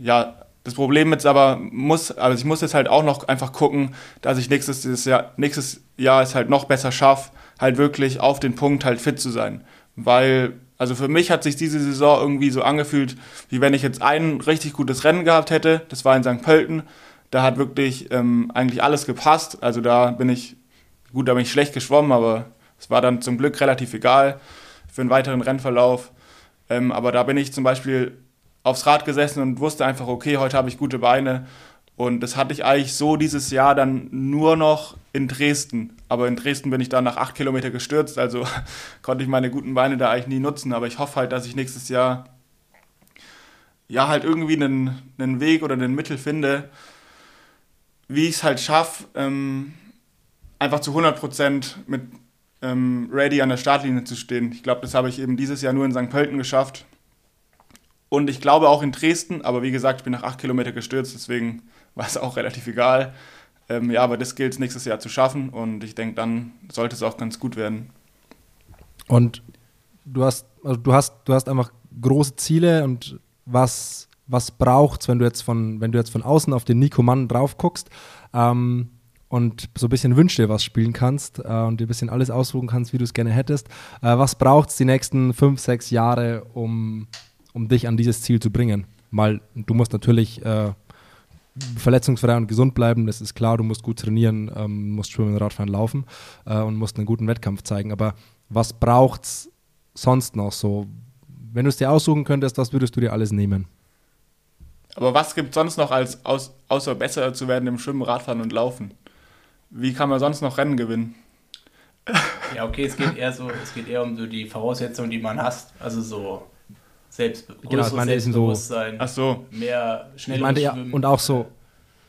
ja, das Problem jetzt aber muss, also ich muss jetzt halt auch noch einfach gucken, dass ich nächstes Jahr, nächstes Jahr es halt noch besser schaffe, halt wirklich auf den Punkt halt fit zu sein. Weil, also für mich hat sich diese Saison irgendwie so angefühlt, wie wenn ich jetzt ein richtig gutes Rennen gehabt hätte. Das war in St. Pölten. Da hat wirklich ähm, eigentlich alles gepasst. Also da bin ich, gut, da bin ich schlecht geschwommen, aber es war dann zum Glück relativ egal für einen weiteren Rennverlauf. Ähm, aber da bin ich zum Beispiel aufs Rad gesessen und wusste einfach, okay, heute habe ich gute Beine. Und das hatte ich eigentlich so dieses Jahr dann nur noch in Dresden. Aber in Dresden bin ich dann nach acht Kilometer gestürzt, also konnte ich meine guten Beine da eigentlich nie nutzen. Aber ich hoffe halt, dass ich nächstes Jahr ja halt irgendwie einen, einen Weg oder einen Mittel finde, wie ich es halt schaffe, ähm, einfach zu 100% mit ähm, ready an der Startlinie zu stehen. Ich glaube, das habe ich eben dieses Jahr nur in St. Pölten geschafft. Und ich glaube auch in Dresden, aber wie gesagt, ich bin nach acht Kilometer gestürzt, deswegen war es auch relativ egal. Ähm, ja, aber das gilt es nächstes Jahr zu schaffen und ich denke, dann sollte es auch ganz gut werden. Und du hast, also du hast, du hast einfach große Ziele und was was braucht's, wenn du jetzt von, wenn du jetzt von außen auf den Nico Mann drauf guckst ähm, und so ein bisschen Wünsch dir was spielen kannst äh, und dir ein bisschen alles aussuchen kannst, wie du es gerne hättest. Äh, was braucht's die nächsten fünf, sechs Jahre, um, um dich an dieses Ziel zu bringen? Mal, du musst natürlich äh, verletzungsfrei und gesund bleiben, das ist klar, du musst gut trainieren, ähm, musst schwimmen, Radfahren, laufen äh, und musst einen guten Wettkampf zeigen. Aber was braucht's sonst noch so? Wenn du es dir aussuchen könntest, was würdest du dir alles nehmen? Aber was gibt sonst noch als aus, außer besser zu werden im Schwimmen, Radfahren und Laufen? Wie kann man sonst noch Rennen gewinnen? Ja, okay, es geht eher so, es geht eher um so die Voraussetzungen, die man hast. Also so selbst genau, Selbstbewusstsein, so, ach so. mehr schnell ja, und auch so,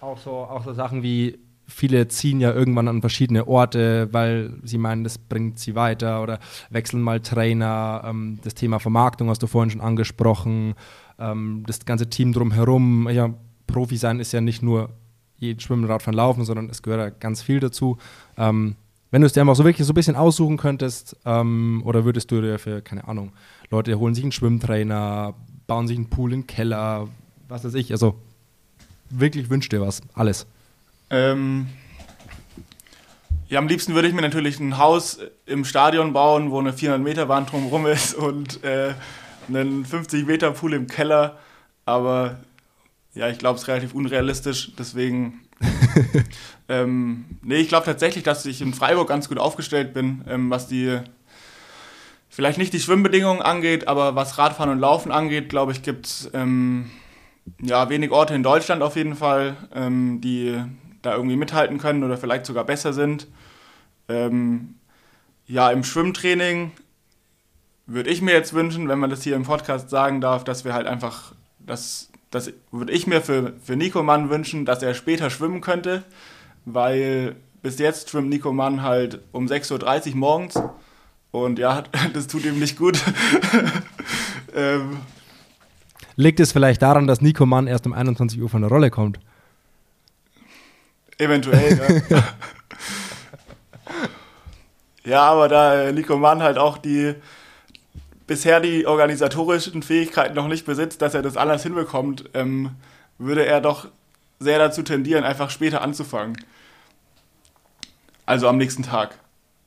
auch so, auch so Sachen wie viele ziehen ja irgendwann an verschiedene Orte, weil sie meinen, das bringt sie weiter oder wechseln mal Trainer. Ähm, das Thema Vermarktung hast du vorhin schon angesprochen ähm, das ganze Team drumherum. Ja, Profi sein ist ja nicht nur Schwimmen, Radfahren, Laufen, sondern es gehört ja ganz viel dazu. Ähm, wenn du es dir einfach so wirklich so ein bisschen aussuchen könntest, ähm, oder würdest du dir für, keine Ahnung, Leute holen sich einen Schwimmtrainer, bauen sich einen Pool im Keller, was weiß ich, also wirklich wünsch dir was, alles. Ähm, ja, am liebsten würde ich mir natürlich ein Haus im Stadion bauen, wo eine 400 Meter Wand drumherum ist und äh, einen 50 Meter Pool im Keller, aber ja, ich glaube, es ist relativ unrealistisch, deswegen. ähm, nee, ich glaube tatsächlich, dass ich in Freiburg ganz gut aufgestellt bin, ähm, was die, vielleicht nicht die Schwimmbedingungen angeht, aber was Radfahren und Laufen angeht, glaube ich, gibt es ähm, ja, wenig Orte in Deutschland auf jeden Fall, ähm, die da irgendwie mithalten können oder vielleicht sogar besser sind. Ähm, ja, im Schwimmtraining würde ich mir jetzt wünschen, wenn man das hier im Podcast sagen darf, dass wir halt einfach, das, das würde ich mir für, für Nico Mann wünschen, dass er später schwimmen könnte, weil bis jetzt schwimmt Nico Mann halt um 6.30 Uhr morgens und ja, das tut ihm nicht gut. ähm, Liegt es vielleicht daran, dass Nico Mann erst um 21 Uhr von der Rolle kommt? Eventuell, ja. ja, aber da Nico Mann halt auch die bisher die organisatorischen Fähigkeiten noch nicht besitzt, dass er das alles hinbekommt, ähm, würde er doch sehr dazu tendieren, einfach später anzufangen. Also am nächsten Tag.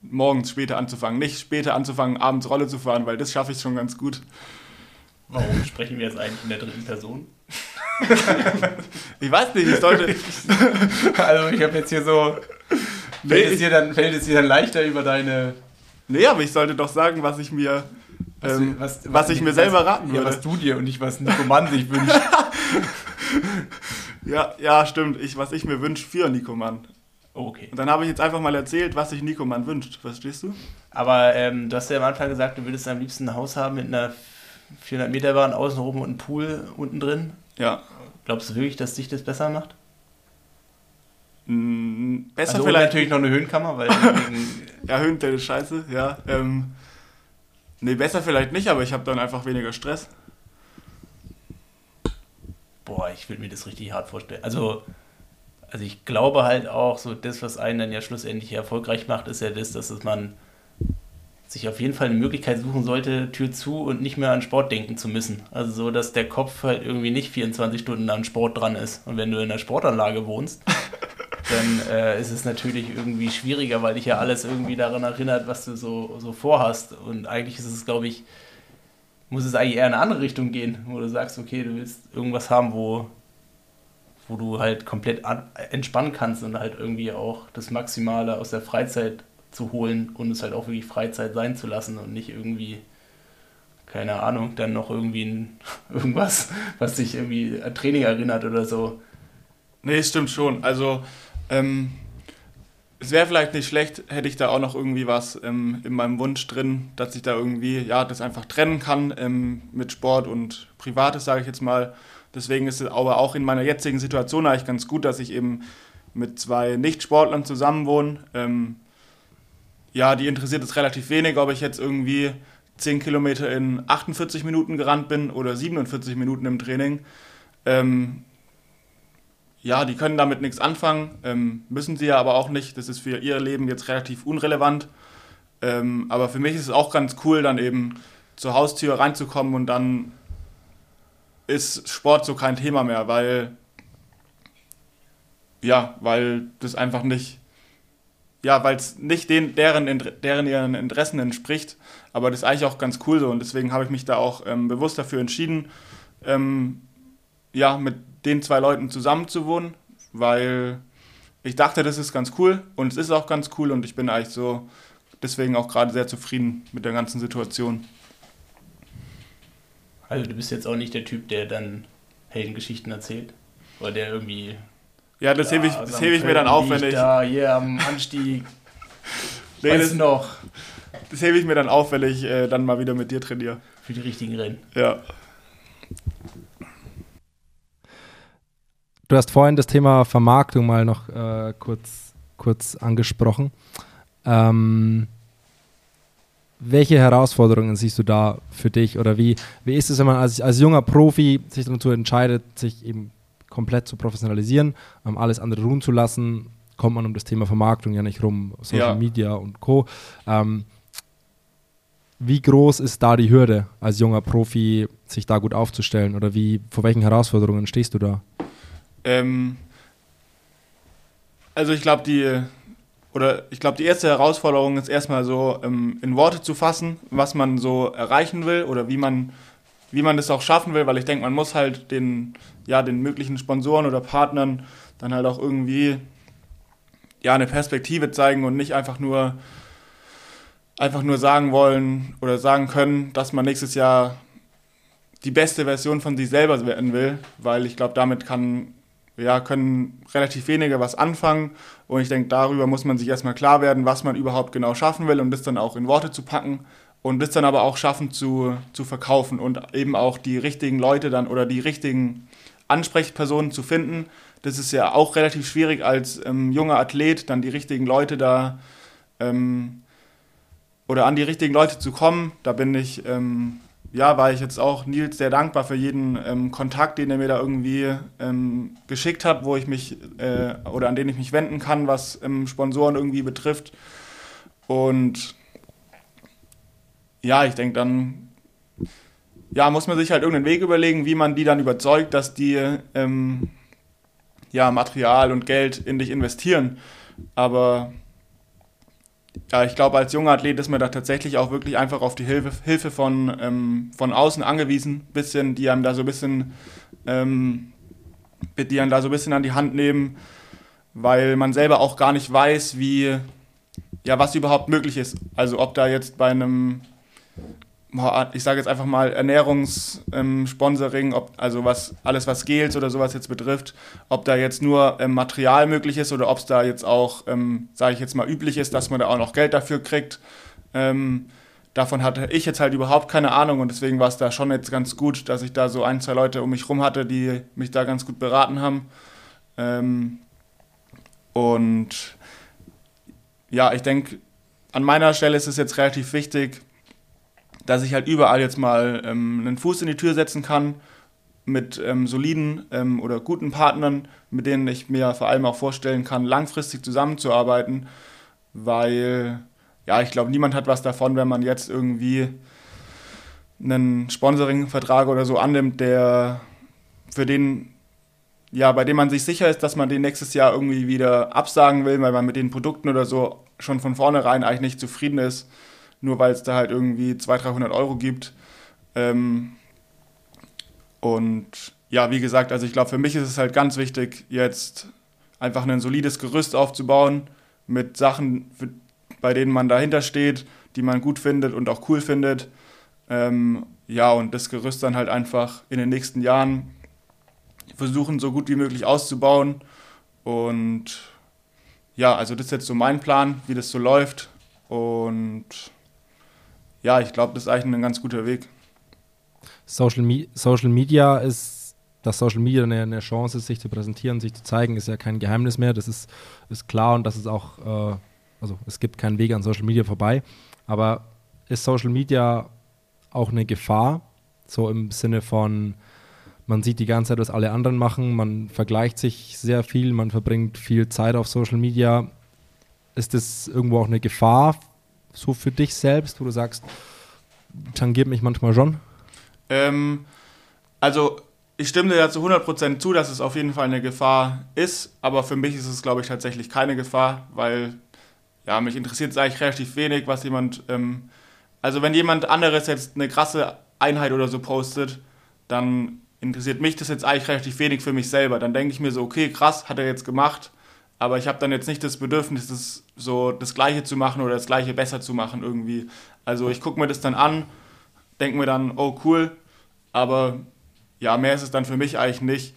Morgens später anzufangen. Nicht später anzufangen, abends Rolle zu fahren, weil das schaffe ich schon ganz gut. Warum sprechen wir jetzt eigentlich in der dritten Person? ich weiß nicht, ich sollte. also ich habe jetzt hier so. Fällt, nee, es dir dann, fällt es dir dann leichter über deine. Nee, aber ich sollte doch sagen, was ich mir ähm, was, was, was, ich mir selber raten würde. Ja, was du dir und nicht was Nico Mann sich wünscht. ja, ja, stimmt. Ich, was ich mir wünsche für Nico Mann. Okay. Und dann habe ich jetzt einfach mal erzählt, was sich Nico Mann wünscht. Verstehst du? Aber ähm, du hast ja am Anfang gesagt, du würdest am liebsten ein Haus haben mit einer 400 Meter Bahn außenrum und einem Pool unten drin. Ja. Glaubst du wirklich, dass sich das besser macht? Mm, besser also vielleicht. natürlich noch eine Höhenkammer, weil. ja, Höhendelle ist scheiße, ja. Ähm, Nee, besser vielleicht nicht, aber ich habe dann einfach weniger Stress. boah, ich würde mir das richtig hart vorstellen. Also, also ich glaube halt auch, so das, was einen dann ja schlussendlich erfolgreich macht, ist ja das, dass man sich auf jeden Fall eine Möglichkeit suchen sollte, Tür zu und nicht mehr an Sport denken zu müssen. Also so, dass der Kopf halt irgendwie nicht 24 Stunden an Sport dran ist. Und wenn du in einer Sportanlage wohnst, dann äh, ist es natürlich irgendwie schwieriger, weil dich ja alles irgendwie daran erinnert, was du so, so vorhast. Und eigentlich ist es, glaube ich, muss es eigentlich eher in eine andere Richtung gehen, wo du sagst, okay, du willst irgendwas haben, wo, wo du halt komplett an, entspannen kannst und halt irgendwie auch das Maximale aus der Freizeit zu holen und es halt auch wirklich Freizeit sein zu lassen und nicht irgendwie, keine Ahnung, dann noch irgendwie ein, irgendwas, was dich irgendwie an Training erinnert oder so. Nee, stimmt schon. Also, ähm, es wäre vielleicht nicht schlecht, hätte ich da auch noch irgendwie was ähm, in meinem Wunsch drin, dass ich da irgendwie, ja, das einfach trennen kann ähm, mit Sport und Privates, sage ich jetzt mal. Deswegen ist es aber auch in meiner jetzigen Situation eigentlich ganz gut, dass ich eben mit zwei Nicht-Sportlern zusammenwohne. Ähm, ja, die interessiert es relativ wenig, ob ich jetzt irgendwie 10 Kilometer in 48 Minuten gerannt bin oder 47 Minuten im Training. Ähm, ja, die können damit nichts anfangen, ähm, müssen sie ja aber auch nicht. Das ist für ihr Leben jetzt relativ unrelevant. Ähm, aber für mich ist es auch ganz cool, dann eben zur Haustür reinzukommen und dann ist Sport so kein Thema mehr, weil ja, weil das einfach nicht ja, weil es nicht den, deren, deren ihren Interessen entspricht. Aber das ist eigentlich auch ganz cool so und deswegen habe ich mich da auch ähm, bewusst dafür entschieden, ähm, ja, mit den zwei Leuten zusammen zu wohnen, weil ich dachte, das ist ganz cool und es ist auch ganz cool und ich bin eigentlich so deswegen auch gerade sehr zufrieden mit der ganzen Situation. Also du bist jetzt auch nicht der Typ, der dann Heldengeschichten erzählt oder der irgendwie ja, das hebe ich, das hebe ich mir dann auf, wenn ich. Da, hier am Anstieg. nee, das, noch. Das hebe ich mir dann auf, wenn ich äh, dann mal wieder mit dir trainiere. Für die richtigen Rennen. Ja. Du hast vorhin das Thema Vermarktung mal noch äh, kurz, kurz angesprochen. Ähm, welche Herausforderungen siehst du da für dich oder wie, wie ist es, wenn man als, als junger Profi sich dazu entscheidet, sich eben komplett zu professionalisieren, ähm, alles andere ruhen zu lassen, kommt man um das Thema Vermarktung ja nicht rum, Social ja. Media und Co. Ähm, wie groß ist da die Hürde als junger Profi, sich da gut aufzustellen oder wie, vor welchen Herausforderungen stehst du da? Ähm, also ich glaube, die oder ich glaube, die erste Herausforderung ist erstmal so ähm, in Worte zu fassen, was man so erreichen will oder wie man wie man das auch schaffen will, weil ich denke, man muss halt den, ja, den möglichen Sponsoren oder Partnern dann halt auch irgendwie ja, eine Perspektive zeigen und nicht einfach nur, einfach nur sagen wollen oder sagen können, dass man nächstes Jahr die beste Version von sich selber werden will, weil ich glaube, damit kann, ja, können relativ wenige was anfangen und ich denke, darüber muss man sich erstmal klar werden, was man überhaupt genau schaffen will und das dann auch in Worte zu packen und das dann aber auch schaffen zu, zu verkaufen und eben auch die richtigen Leute dann oder die richtigen Ansprechpersonen zu finden. Das ist ja auch relativ schwierig als ähm, junger Athlet, dann die richtigen Leute da ähm, oder an die richtigen Leute zu kommen. Da bin ich, ähm, ja, war ich jetzt auch Nils sehr dankbar für jeden ähm, Kontakt, den er mir da irgendwie ähm, geschickt hat, wo ich mich äh, oder an den ich mich wenden kann, was ähm, Sponsoren irgendwie betrifft. Und ja, ich denke, dann ja, muss man sich halt irgendeinen Weg überlegen, wie man die dann überzeugt, dass die ähm, ja, Material und Geld in dich investieren. Aber ja, ich glaube, als junger Athlet ist man da tatsächlich auch wirklich einfach auf die Hilfe, Hilfe von, ähm, von außen angewiesen, bisschen, die einem da so ein bisschen, ähm, die einem da so ein bisschen an die Hand nehmen, weil man selber auch gar nicht weiß, wie, ja, was überhaupt möglich ist. Also ob da jetzt bei einem ich sage jetzt einfach mal Ernährungssponsoring, ähm, also was alles was Gels oder sowas jetzt betrifft, ob da jetzt nur ähm, Material möglich ist oder ob es da jetzt auch, ähm, sage ich jetzt mal, üblich ist, dass man da auch noch Geld dafür kriegt. Ähm, davon hatte ich jetzt halt überhaupt keine Ahnung und deswegen war es da schon jetzt ganz gut, dass ich da so ein, zwei Leute um mich rum hatte, die mich da ganz gut beraten haben. Ähm, und ja, ich denke, an meiner Stelle ist es jetzt relativ wichtig, dass ich halt überall jetzt mal ähm, einen Fuß in die Tür setzen kann, mit ähm, soliden ähm, oder guten Partnern, mit denen ich mir vor allem auch vorstellen kann, langfristig zusammenzuarbeiten, weil ja, ich glaube, niemand hat was davon, wenn man jetzt irgendwie einen Sponsoring-Vertrag oder so annimmt, der für den, ja, bei dem man sich sicher ist, dass man den nächstes Jahr irgendwie wieder absagen will, weil man mit den Produkten oder so schon von vornherein eigentlich nicht zufrieden ist, nur weil es da halt irgendwie 200, 300 Euro gibt. Ähm, und ja, wie gesagt, also ich glaube, für mich ist es halt ganz wichtig, jetzt einfach ein solides Gerüst aufzubauen mit Sachen, für, bei denen man dahinter steht, die man gut findet und auch cool findet. Ähm, ja, und das Gerüst dann halt einfach in den nächsten Jahren versuchen, so gut wie möglich auszubauen. Und ja, also das ist jetzt so mein Plan, wie das so läuft. Und ja, ich glaube, das ist eigentlich ein ganz guter Weg. Social, Me Social Media ist, dass Social Media eine, eine, Chance ist, sich zu präsentieren, sich zu zeigen, ist ja kein Geheimnis mehr. Das ist, ist klar und das ist auch, äh, also es gibt keinen Weg an Social Media vorbei. Aber ist Social Media auch eine Gefahr? So im Sinne von, man sieht die ganze Zeit, was alle anderen machen, man vergleicht sich sehr viel, man verbringt viel Zeit auf Social Media. Ist das irgendwo auch eine Gefahr so für dich selbst, wo du sagst, tangiert mich manchmal schon? Ähm, also ich stimme dir zu 100% zu, dass es auf jeden Fall eine Gefahr ist, aber für mich ist es, glaube ich, tatsächlich keine Gefahr, weil ja, mich interessiert es eigentlich relativ wenig, was jemand, ähm, also wenn jemand anderes jetzt eine krasse Einheit oder so postet, dann interessiert mich das jetzt eigentlich relativ wenig für mich selber. Dann denke ich mir so, okay, krass, hat er jetzt gemacht, aber ich habe dann jetzt nicht das Bedürfnis, das so das Gleiche zu machen oder das Gleiche besser zu machen irgendwie. Also ich gucke mir das dann an, denke mir dann, oh cool, aber ja, mehr ist es dann für mich eigentlich nicht.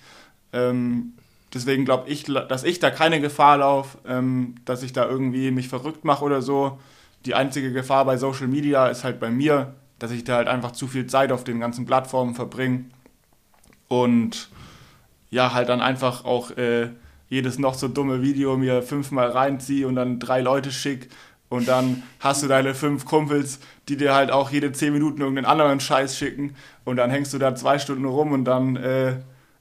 Ähm, deswegen glaube ich, dass ich da keine Gefahr laufe, ähm, dass ich da irgendwie mich verrückt mache oder so. Die einzige Gefahr bei Social Media ist halt bei mir, dass ich da halt einfach zu viel Zeit auf den ganzen Plattformen verbringe und ja, halt dann einfach auch äh, jedes noch so dumme Video mir fünfmal reinziehe und dann drei Leute schick und dann hast du deine fünf Kumpels, die dir halt auch jede zehn Minuten irgendeinen anderen Scheiß schicken. Und dann hängst du da zwei Stunden rum und dann äh,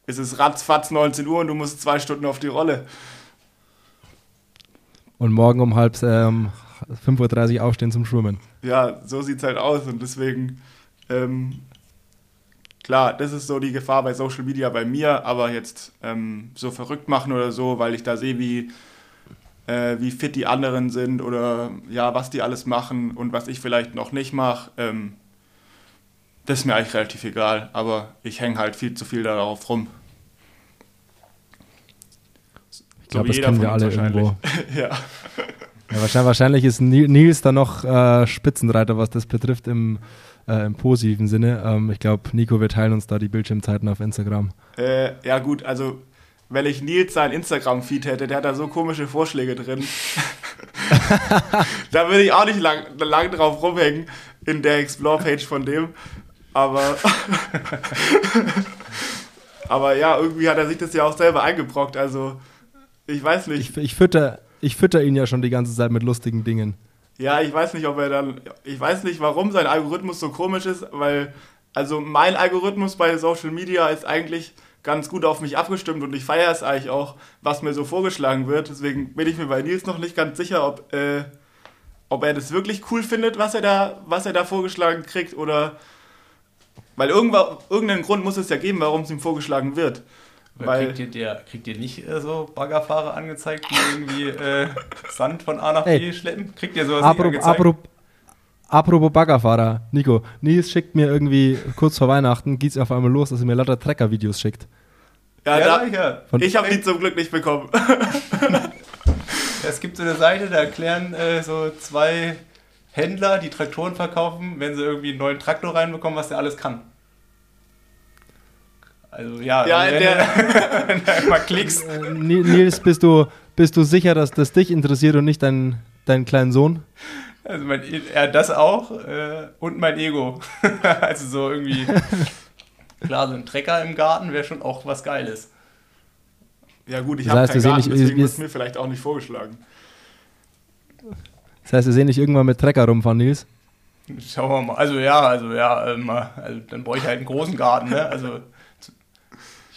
ist es ratzfatz 19 Uhr und du musst zwei Stunden auf die Rolle. Und morgen um halb ähm, 5.30 Uhr aufstehen zum Schwimmen. Ja, so sieht es halt aus. Und deswegen, ähm, klar, das ist so die Gefahr bei Social Media bei mir, aber jetzt ähm, so verrückt machen oder so, weil ich da sehe, wie äh, wie fit die anderen sind oder ja, was die alles machen und was ich vielleicht noch nicht mache. Ähm, das ist mir eigentlich relativ egal, aber ich hänge halt viel zu viel darauf rum. Ich glaube, das kennen wir alle irgendwo. ja. ja. wahrscheinlich, wahrscheinlich ist Nils da noch äh, Spitzenreiter, was das betrifft, im, äh, im positiven Sinne. Ähm, ich glaube, Nico, wir teilen uns da die Bildschirmzeiten auf Instagram. Äh, ja, gut, also wenn ich Nils sein Instagram-Feed hätte, der hat da so komische Vorschläge drin. da würde ich auch nicht lang, lang drauf rumhängen in der Explore-Page von dem. Aber, aber ja, irgendwie hat er sich das ja auch selber eingebrockt. Also, ich weiß nicht. Ich, ich, fütter, ich fütter ihn ja schon die ganze Zeit mit lustigen Dingen. Ja, ich weiß nicht, ob er dann. Ich weiß nicht, warum sein Algorithmus so komisch ist, weil. Also, mein Algorithmus bei Social Media ist eigentlich ganz gut auf mich abgestimmt und ich feiere es eigentlich auch, was mir so vorgeschlagen wird. Deswegen bin ich mir bei Nils noch nicht ganz sicher, ob, äh, ob er das wirklich cool findet, was er da, was er da vorgeschlagen kriegt oder weil irgendeinen Grund muss es ja geben, warum es ihm vorgeschlagen wird. Weil kriegt, ihr, der, kriegt ihr nicht äh, so Baggerfahrer angezeigt, die irgendwie äh, Sand von A nach B hey, schleppen? Kriegt ihr sowas apro, nicht angezeigt? Apropos Baggerfahrer, Nico, Nils schickt mir irgendwie kurz vor Weihnachten, geht es auf einmal los, dass er mir lauter Trecker-Videos schickt. Ja, ja, ja. ich habe die zum Glück nicht bekommen. es gibt so eine Seite, da erklären äh, so zwei Händler, die Traktoren verkaufen, wenn sie irgendwie einen neuen Traktor reinbekommen, was der alles kann. Also ja, ja wenn, der, wenn du einmal klickst. Äh, Nils, bist du, bist du sicher, dass das dich interessiert und nicht deinen, deinen kleinen Sohn? Also mein, ja, das auch äh, und mein Ego. also so irgendwie, klar, so ein Trecker im Garten wäre schon auch was Geiles. Ja gut, ich habe keinen Garten, nicht, deswegen wird es mir vielleicht auch nicht vorgeschlagen. Das heißt, wir sehen nicht irgendwann mit Trecker rumfahren, Nils? Schauen wir mal. Also ja, also ja, ähm, also dann brauche ich halt einen großen Garten, ne? Also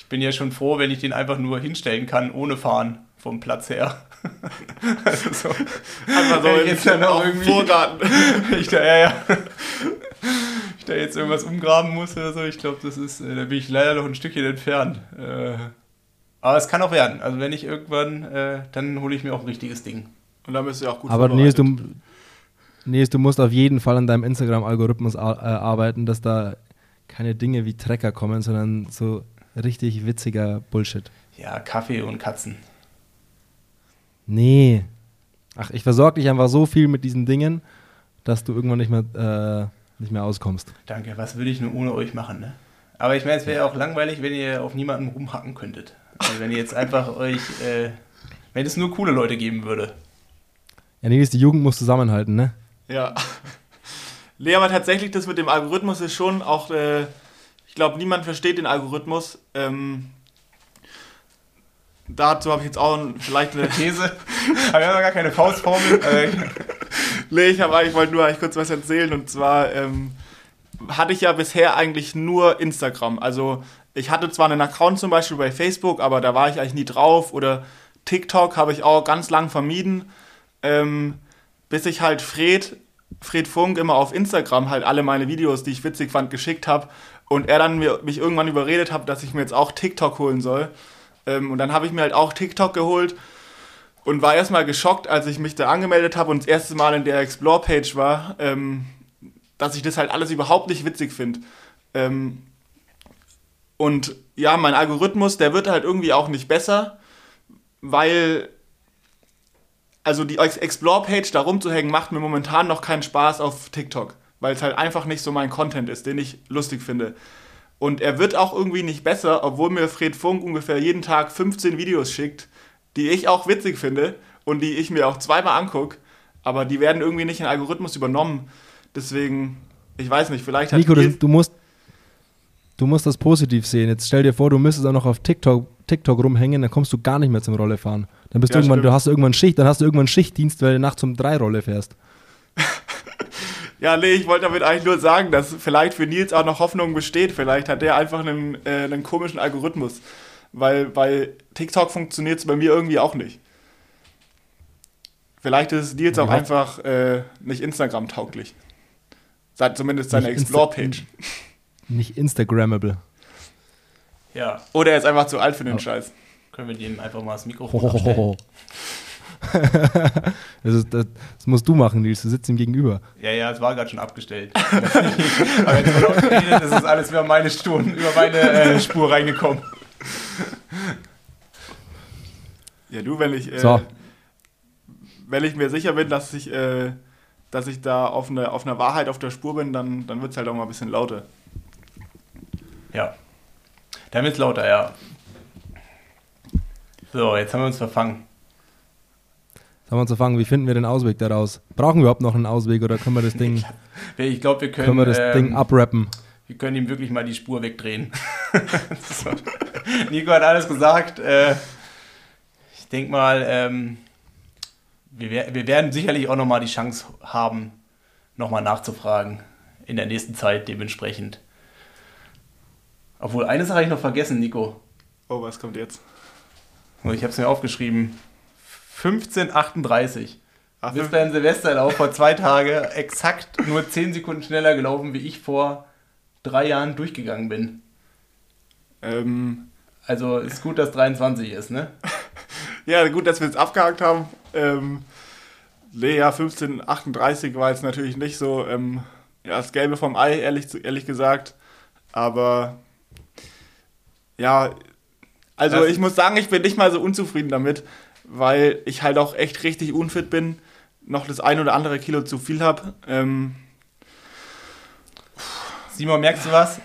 Ich bin ja schon froh, wenn ich den einfach nur hinstellen kann, ohne fahren vom Platz her. also so. Einfach so jetzt dann dem irgendwie- Vorgarten. ich da, ja, ja. ich da jetzt irgendwas umgraben muss oder so, ich glaube, das ist, äh, da bin ich leider noch ein Stückchen entfernt. Äh, aber es kann auch werden. Also wenn ich irgendwann, äh, dann hole ich mir auch ein richtiges Ding. Und dann bist du ja auch gut Aber Nils du, Nils, du musst auf jeden Fall an deinem Instagram-Algorithmus ar arbeiten, dass da keine Dinge wie Trecker kommen, sondern so richtig witziger Bullshit. Ja, Kaffee und Katzen. Nee. Ach, ich versorge dich einfach so viel mit diesen Dingen, dass du irgendwann nicht mehr, äh, nicht mehr auskommst. Danke, was würde ich nur ohne euch machen, ne? Aber ich meine, es wäre ja auch langweilig, wenn ihr auf niemanden rumhacken könntet. Also wenn ihr jetzt einfach euch, äh, wenn es nur coole Leute geben würde. Ja, Nils, die Jugend muss zusammenhalten, ne? Ja. Nee, aber tatsächlich, das mit dem Algorithmus ist schon auch, äh, ich glaube, niemand versteht den Algorithmus. Ähm, dazu habe ich jetzt auch vielleicht eine. These. Aber wir haben ja gar keine Faustformel. Äh, Nee, ich, hab, ich wollte nur eigentlich kurz was erzählen und zwar ähm, hatte ich ja bisher eigentlich nur Instagram. Also ich hatte zwar einen Account zum Beispiel bei Facebook, aber da war ich eigentlich nie drauf oder TikTok habe ich auch ganz lang vermieden, ähm, bis ich halt Fred, Fred Funk immer auf Instagram halt alle meine Videos, die ich witzig fand, geschickt habe und er dann mir, mich irgendwann überredet hat, dass ich mir jetzt auch TikTok holen soll. Ähm, und dann habe ich mir halt auch TikTok geholt und war erstmal geschockt, als ich mich da angemeldet habe und das erste Mal in der Explore-Page war, ähm, dass ich das halt alles überhaupt nicht witzig finde. Ähm, und ja, mein Algorithmus, der wird halt irgendwie auch nicht besser, weil also die Ex- Explore-Page da rumzuhängen, macht mir momentan noch keinen Spaß auf TikTok, weil es halt einfach nicht so mein Content ist, den ich lustig finde. Und er wird auch irgendwie nicht besser, obwohl mir Fred Funk ungefähr jeden Tag 15 Videos schickt, die ich auch witzig finde und die ich mir auch zweimal angucke, aber die werden irgendwie nicht in den Algorithmus übernommen. Deswegen, ich weiß nicht, vielleicht hat Nico, du, musst, du musst das positiv sehen. Jetzt stell dir vor, du müsstest auch noch auf TikTok, TikTok rumhängen, dann kommst du gar nicht mehr zum Rollefahren. Dann bist Ja, du irgendwann, stimmt. du hast irgendwann Schicht, dann hast du irgendwann Schichtdienst, weil du nachts um drei Rolle fährst. Ja, nee, ich wollte damit eigentlich nur sagen, dass vielleicht für Nils auch noch Hoffnung besteht. Vielleicht hat der einfach einen, äh, einen komischen Algorithmus. Weil bei TikTok funktioniert es bei mir irgendwie auch nicht. Vielleicht ist Nils auch Ja. einfach äh, nicht Instagram-tauglich. Seit zumindest seine Explore-Page. Nicht Instagrammable. ja, Oder er ist einfach zu alt für den Oh. Scheiß. können wir dem einfach mal das Mikrofon abstellen. das, ist, das, das musst du machen, Nils. Du sitzt ihm gegenüber. Ja, ja, es war gerade schon abgestellt. Aber jetzt wurde auch geredet, das ist alles über meine Stunden, über meine äh, Spur reingekommen. Ja, du, wenn ich, äh, So. wenn ich mir sicher bin, dass ich, äh, dass ich da auf, eine, auf einer Wahrheit auf der Spur bin, dann, dann wird es halt auch mal ein bisschen lauter. Ja. Dann wird's lauter, ja. So, jetzt haben wir uns verfangen. Sagen wir uns zu fangen, wie finden wir den Ausweg daraus? Brauchen wir überhaupt noch einen Ausweg oder können wir das Ding, Ich glaube, wir können, können wir das ähm, Ding abrappen? wir können ihm wirklich mal die Spur wegdrehen. so. Nico hat alles gesagt. Äh, ich denke mal, ähm, wir, wir werden sicherlich auch nochmal die Chance haben, nochmal nachzufragen. In der nächsten Zeit dementsprechend. Obwohl, eine Sache habe ich noch vergessen, Nico. Oh, was kommt jetzt? Oh, Ich habe es mir aufgeschrieben. 1538. Ach, Du bist beim Silvesterlauf vor zwei Tagen exakt nur 10 Sekunden schneller gelaufen, wie ich vor drei Jahren durchgegangen bin. ähm, Also ist gut, dass 23 ist, ne? ja, gut, dass wir es abgehakt haben. Ähm, nee, ja, 1538 war jetzt natürlich nicht so ähm, ja, das Gelbe vom Ei, ehrlich, ehrlich gesagt. Aber ja, also Das- ich muss sagen, ich bin nicht mal so unzufrieden damit, weil ich halt auch echt richtig unfit bin, noch das ein oder andere Kilo zu viel habe. Ähm, Simon, merkst du was?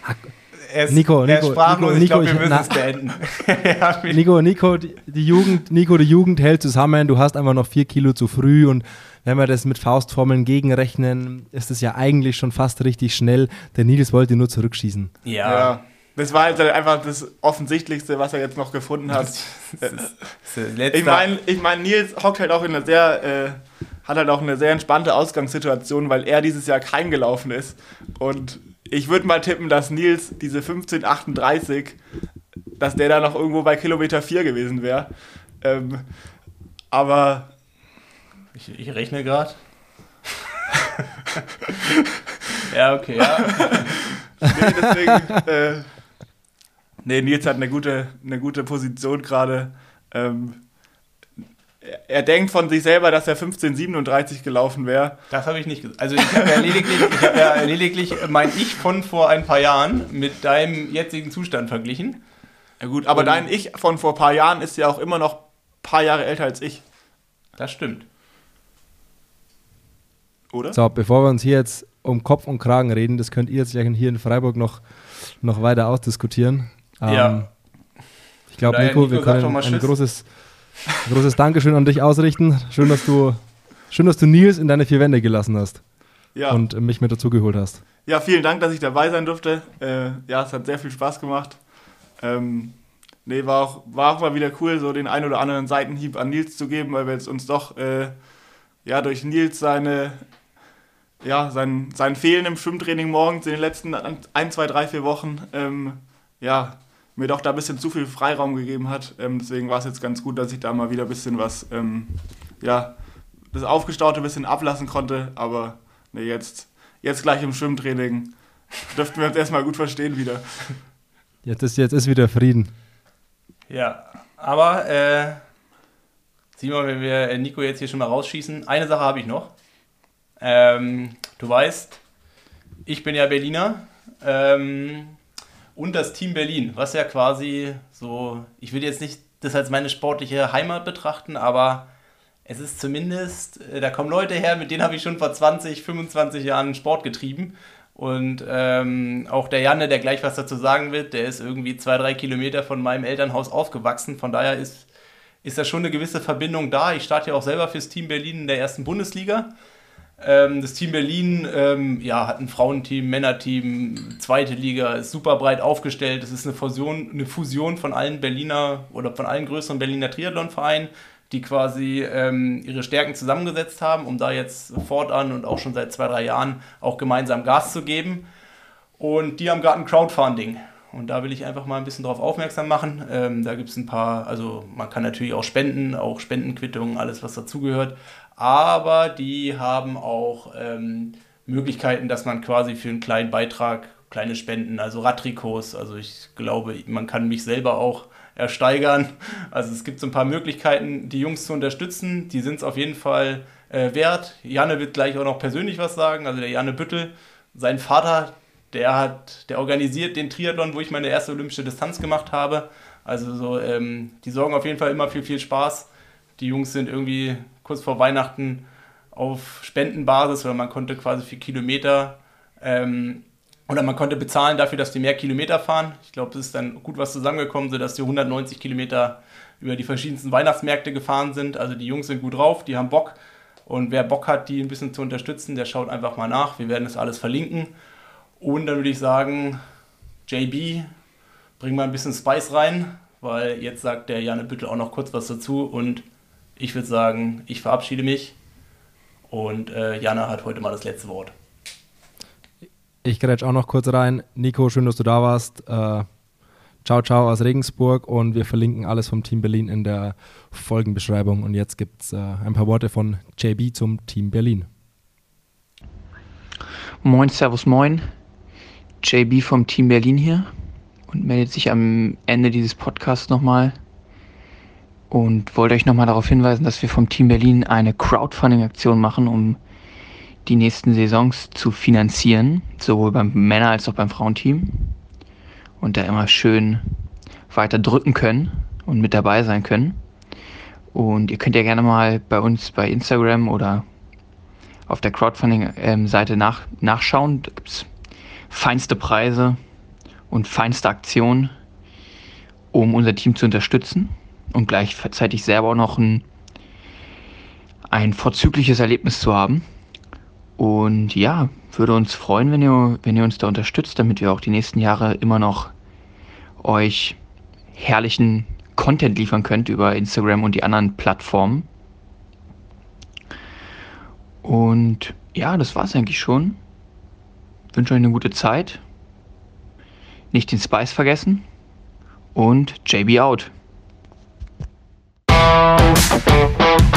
Er ist, Nico, er ist Nico, sprachlos. Nico, ich glaube, Nico, wir müssen na- es beenden. ja, Nico, Nico, die, die Jugend, Nico, die Jugend hält zusammen. Du hast einfach noch vier Kilo zu früh und wenn wir das mit Faustformeln gegenrechnen, ist es ja eigentlich schon fast richtig schnell. Der Nils wollte nur zurückschießen. ja. ja. Das war jetzt halt einfach das Offensichtlichste, was er jetzt noch gefunden hat. Ich meine, ich mein, Nils hockt halt auch in einer sehr, äh, hat halt auch eine sehr entspannte Ausgangssituation, weil er dieses Jahr kein gelaufen ist. Und ich würde mal tippen, dass Nils diese 1538 dass der da noch irgendwo bei Kilometer 4 gewesen wäre. Ähm, aber. Ich, ich rechne gerade. ja, okay, ja. nee, deswegen. Äh, nee, Nils hat eine gute, eine gute Position gerade. Ähm, er denkt von sich selber, dass er 1537 gelaufen wäre. Das habe ich nicht gesagt. Also ich habe ja lediglich, ich hab ja lediglich mein Ich von vor ein paar Jahren mit deinem jetzigen Zustand verglichen. Ja gut, aber Und dein Ich von vor ein paar Jahren ist ja auch immer noch ein paar Jahre älter als ich. Das stimmt. Oder? So, bevor wir uns hier jetzt um Kopf und Kragen reden, das könnt ihr jetzt hier in Freiburg noch, noch weiter ausdiskutieren. Ja. Ähm, ich glaube, Nico, Nico, wir können ein großes Großes Dankeschön an dich ausrichten. Schön, dass du, schön, dass du Nils in deine vier Wände gelassen hast. Ja. Und mich mit dazugeholt hast. Ja, vielen Dank, dass ich dabei sein durfte. Äh, ja, es hat sehr viel Spaß gemacht. Ähm, nee, war auch, war auch mal wieder cool, so den ein oder anderen Seitenhieb an Nils zu geben, weil wir jetzt uns doch äh, ja, durch Nils seine, ja, sein, sein Fehlen im Schwimmtraining morgens in den letzten ein, zwei, drei, vier Wochen ähm, ja, mir doch da ein bisschen zu viel Freiraum gegeben hat. Ähm, deswegen war es jetzt ganz gut, dass ich da mal wieder ein bisschen was, ähm, ja, das Aufgestaute ein bisschen ablassen konnte. Aber ne, jetzt, jetzt gleich im Schwimmtraining dürften wir uns erstmal gut verstehen wieder. Jetzt ist, jetzt ist wieder Frieden. Ja, aber äh, Simon, wenn wir Nico jetzt hier schon mal rausschießen, eine Sache habe ich noch. Ähm, du weißt, ich bin ja Berliner. Ähm, und das Team Berlin, was ja quasi so, ich würde jetzt nicht das als meine sportliche Heimat betrachten, aber es ist zumindest, äh, da kommen Leute her, mit denen habe ich schon vor 20, 25 Jahren Sport getrieben. Und ähm, auch der Janne, der gleich was dazu sagen wird, der ist irgendwie zwei, drei Kilometer von meinem Elternhaus aufgewachsen. Von daher ist, ist da schon eine gewisse Verbindung da. Ich starte ja auch selber fürs Team Berlin in der ersten Bundesliga. Ähm, das Team Berlin ja, hat ein Frauenteam, Männerteam, zweite Liga, ist super breit aufgestellt. Es ist eine Fusion, eine Fusion von allen Berliner oder von allen größeren Berliner Triathlon-Vereinen, die quasi ähm, ihre Stärken zusammengesetzt haben, um da jetzt fortan und auch schon seit zwei, drei Jahren auch gemeinsam Gas zu geben. Und die haben gerade ein Crowdfunding. Und da will ich einfach mal ein bisschen darauf aufmerksam machen. Ähm, da gibt es ein paar, also man kann natürlich auch spenden, auch Spendenquittungen, alles was dazugehört aber die haben auch ähm, Möglichkeiten, dass man quasi für einen kleinen Beitrag kleine Spenden, also Radtrikots, also ich glaube, man kann mich selber auch ersteigern. Also es gibt so ein paar Möglichkeiten, die Jungs zu unterstützen. Die sind es auf jeden Fall äh, wert. Janne wird gleich auch noch persönlich was sagen. Also der Janne Büttel, sein Vater, der hat, der organisiert den Triathlon, wo ich meine erste olympische Distanz gemacht habe. Also so, ähm, die sorgen auf jeden Fall immer für viel Spaß. Die Jungs sind irgendwie kurz vor Weihnachten auf Spendenbasis oder man konnte quasi für Kilometer ähm, oder man konnte bezahlen dafür, dass die mehr Kilometer fahren. Ich glaube, es ist dann gut was zusammengekommen, sodass die 190 Kilometer über die verschiedensten Weihnachtsmärkte gefahren sind. Also die Jungs sind gut drauf, die haben Bock. Und wer Bock hat, die ein bisschen zu unterstützen, der schaut einfach mal nach. Wir werden das alles verlinken. Und dann würde ich sagen, JB, bring mal ein bisschen Spice rein, weil jetzt sagt der Janne Büttel auch noch kurz was dazu und ich würde sagen, ich verabschiede mich und äh, Jana hat heute mal das letzte Wort. Ich grätsch auch noch kurz rein. Nico, schön, dass du da warst. Äh, ciao, ciao aus Regensburg und wir verlinken alles vom Team Berlin in der Folgenbeschreibung. Und jetzt gibt es äh, ein paar Worte von JB zum Team Berlin. Moin, Servus, moin. JB vom Team Berlin hier und meldet sich am Ende dieses Podcasts nochmal und wollte euch nochmal darauf hinweisen, dass wir vom Team Berlin eine Crowdfunding-Aktion machen, um die nächsten Saisons zu finanzieren, sowohl beim Männer- als auch beim Frauenteam. Und da immer schön weiter drücken können und mit dabei sein können. Und ihr könnt ja gerne mal bei uns bei Instagram oder auf der Crowdfunding-Seite nach, nachschauen. Da gibt es feinste Preise und feinste Aktionen, um unser Team zu unterstützen und gleichzeitig selber auch noch ein, ein vorzügliches Erlebnis zu haben. Und ja, würde uns freuen, wenn ihr, wenn ihr uns da unterstützt, damit wir auch die nächsten Jahre immer noch euch herrlichen Content liefern könnt über Instagram und die anderen Plattformen. Und ja, das war es eigentlich schon. Wünsche euch eine gute Zeit. Nicht den Spice vergessen. und JB out. Thank you.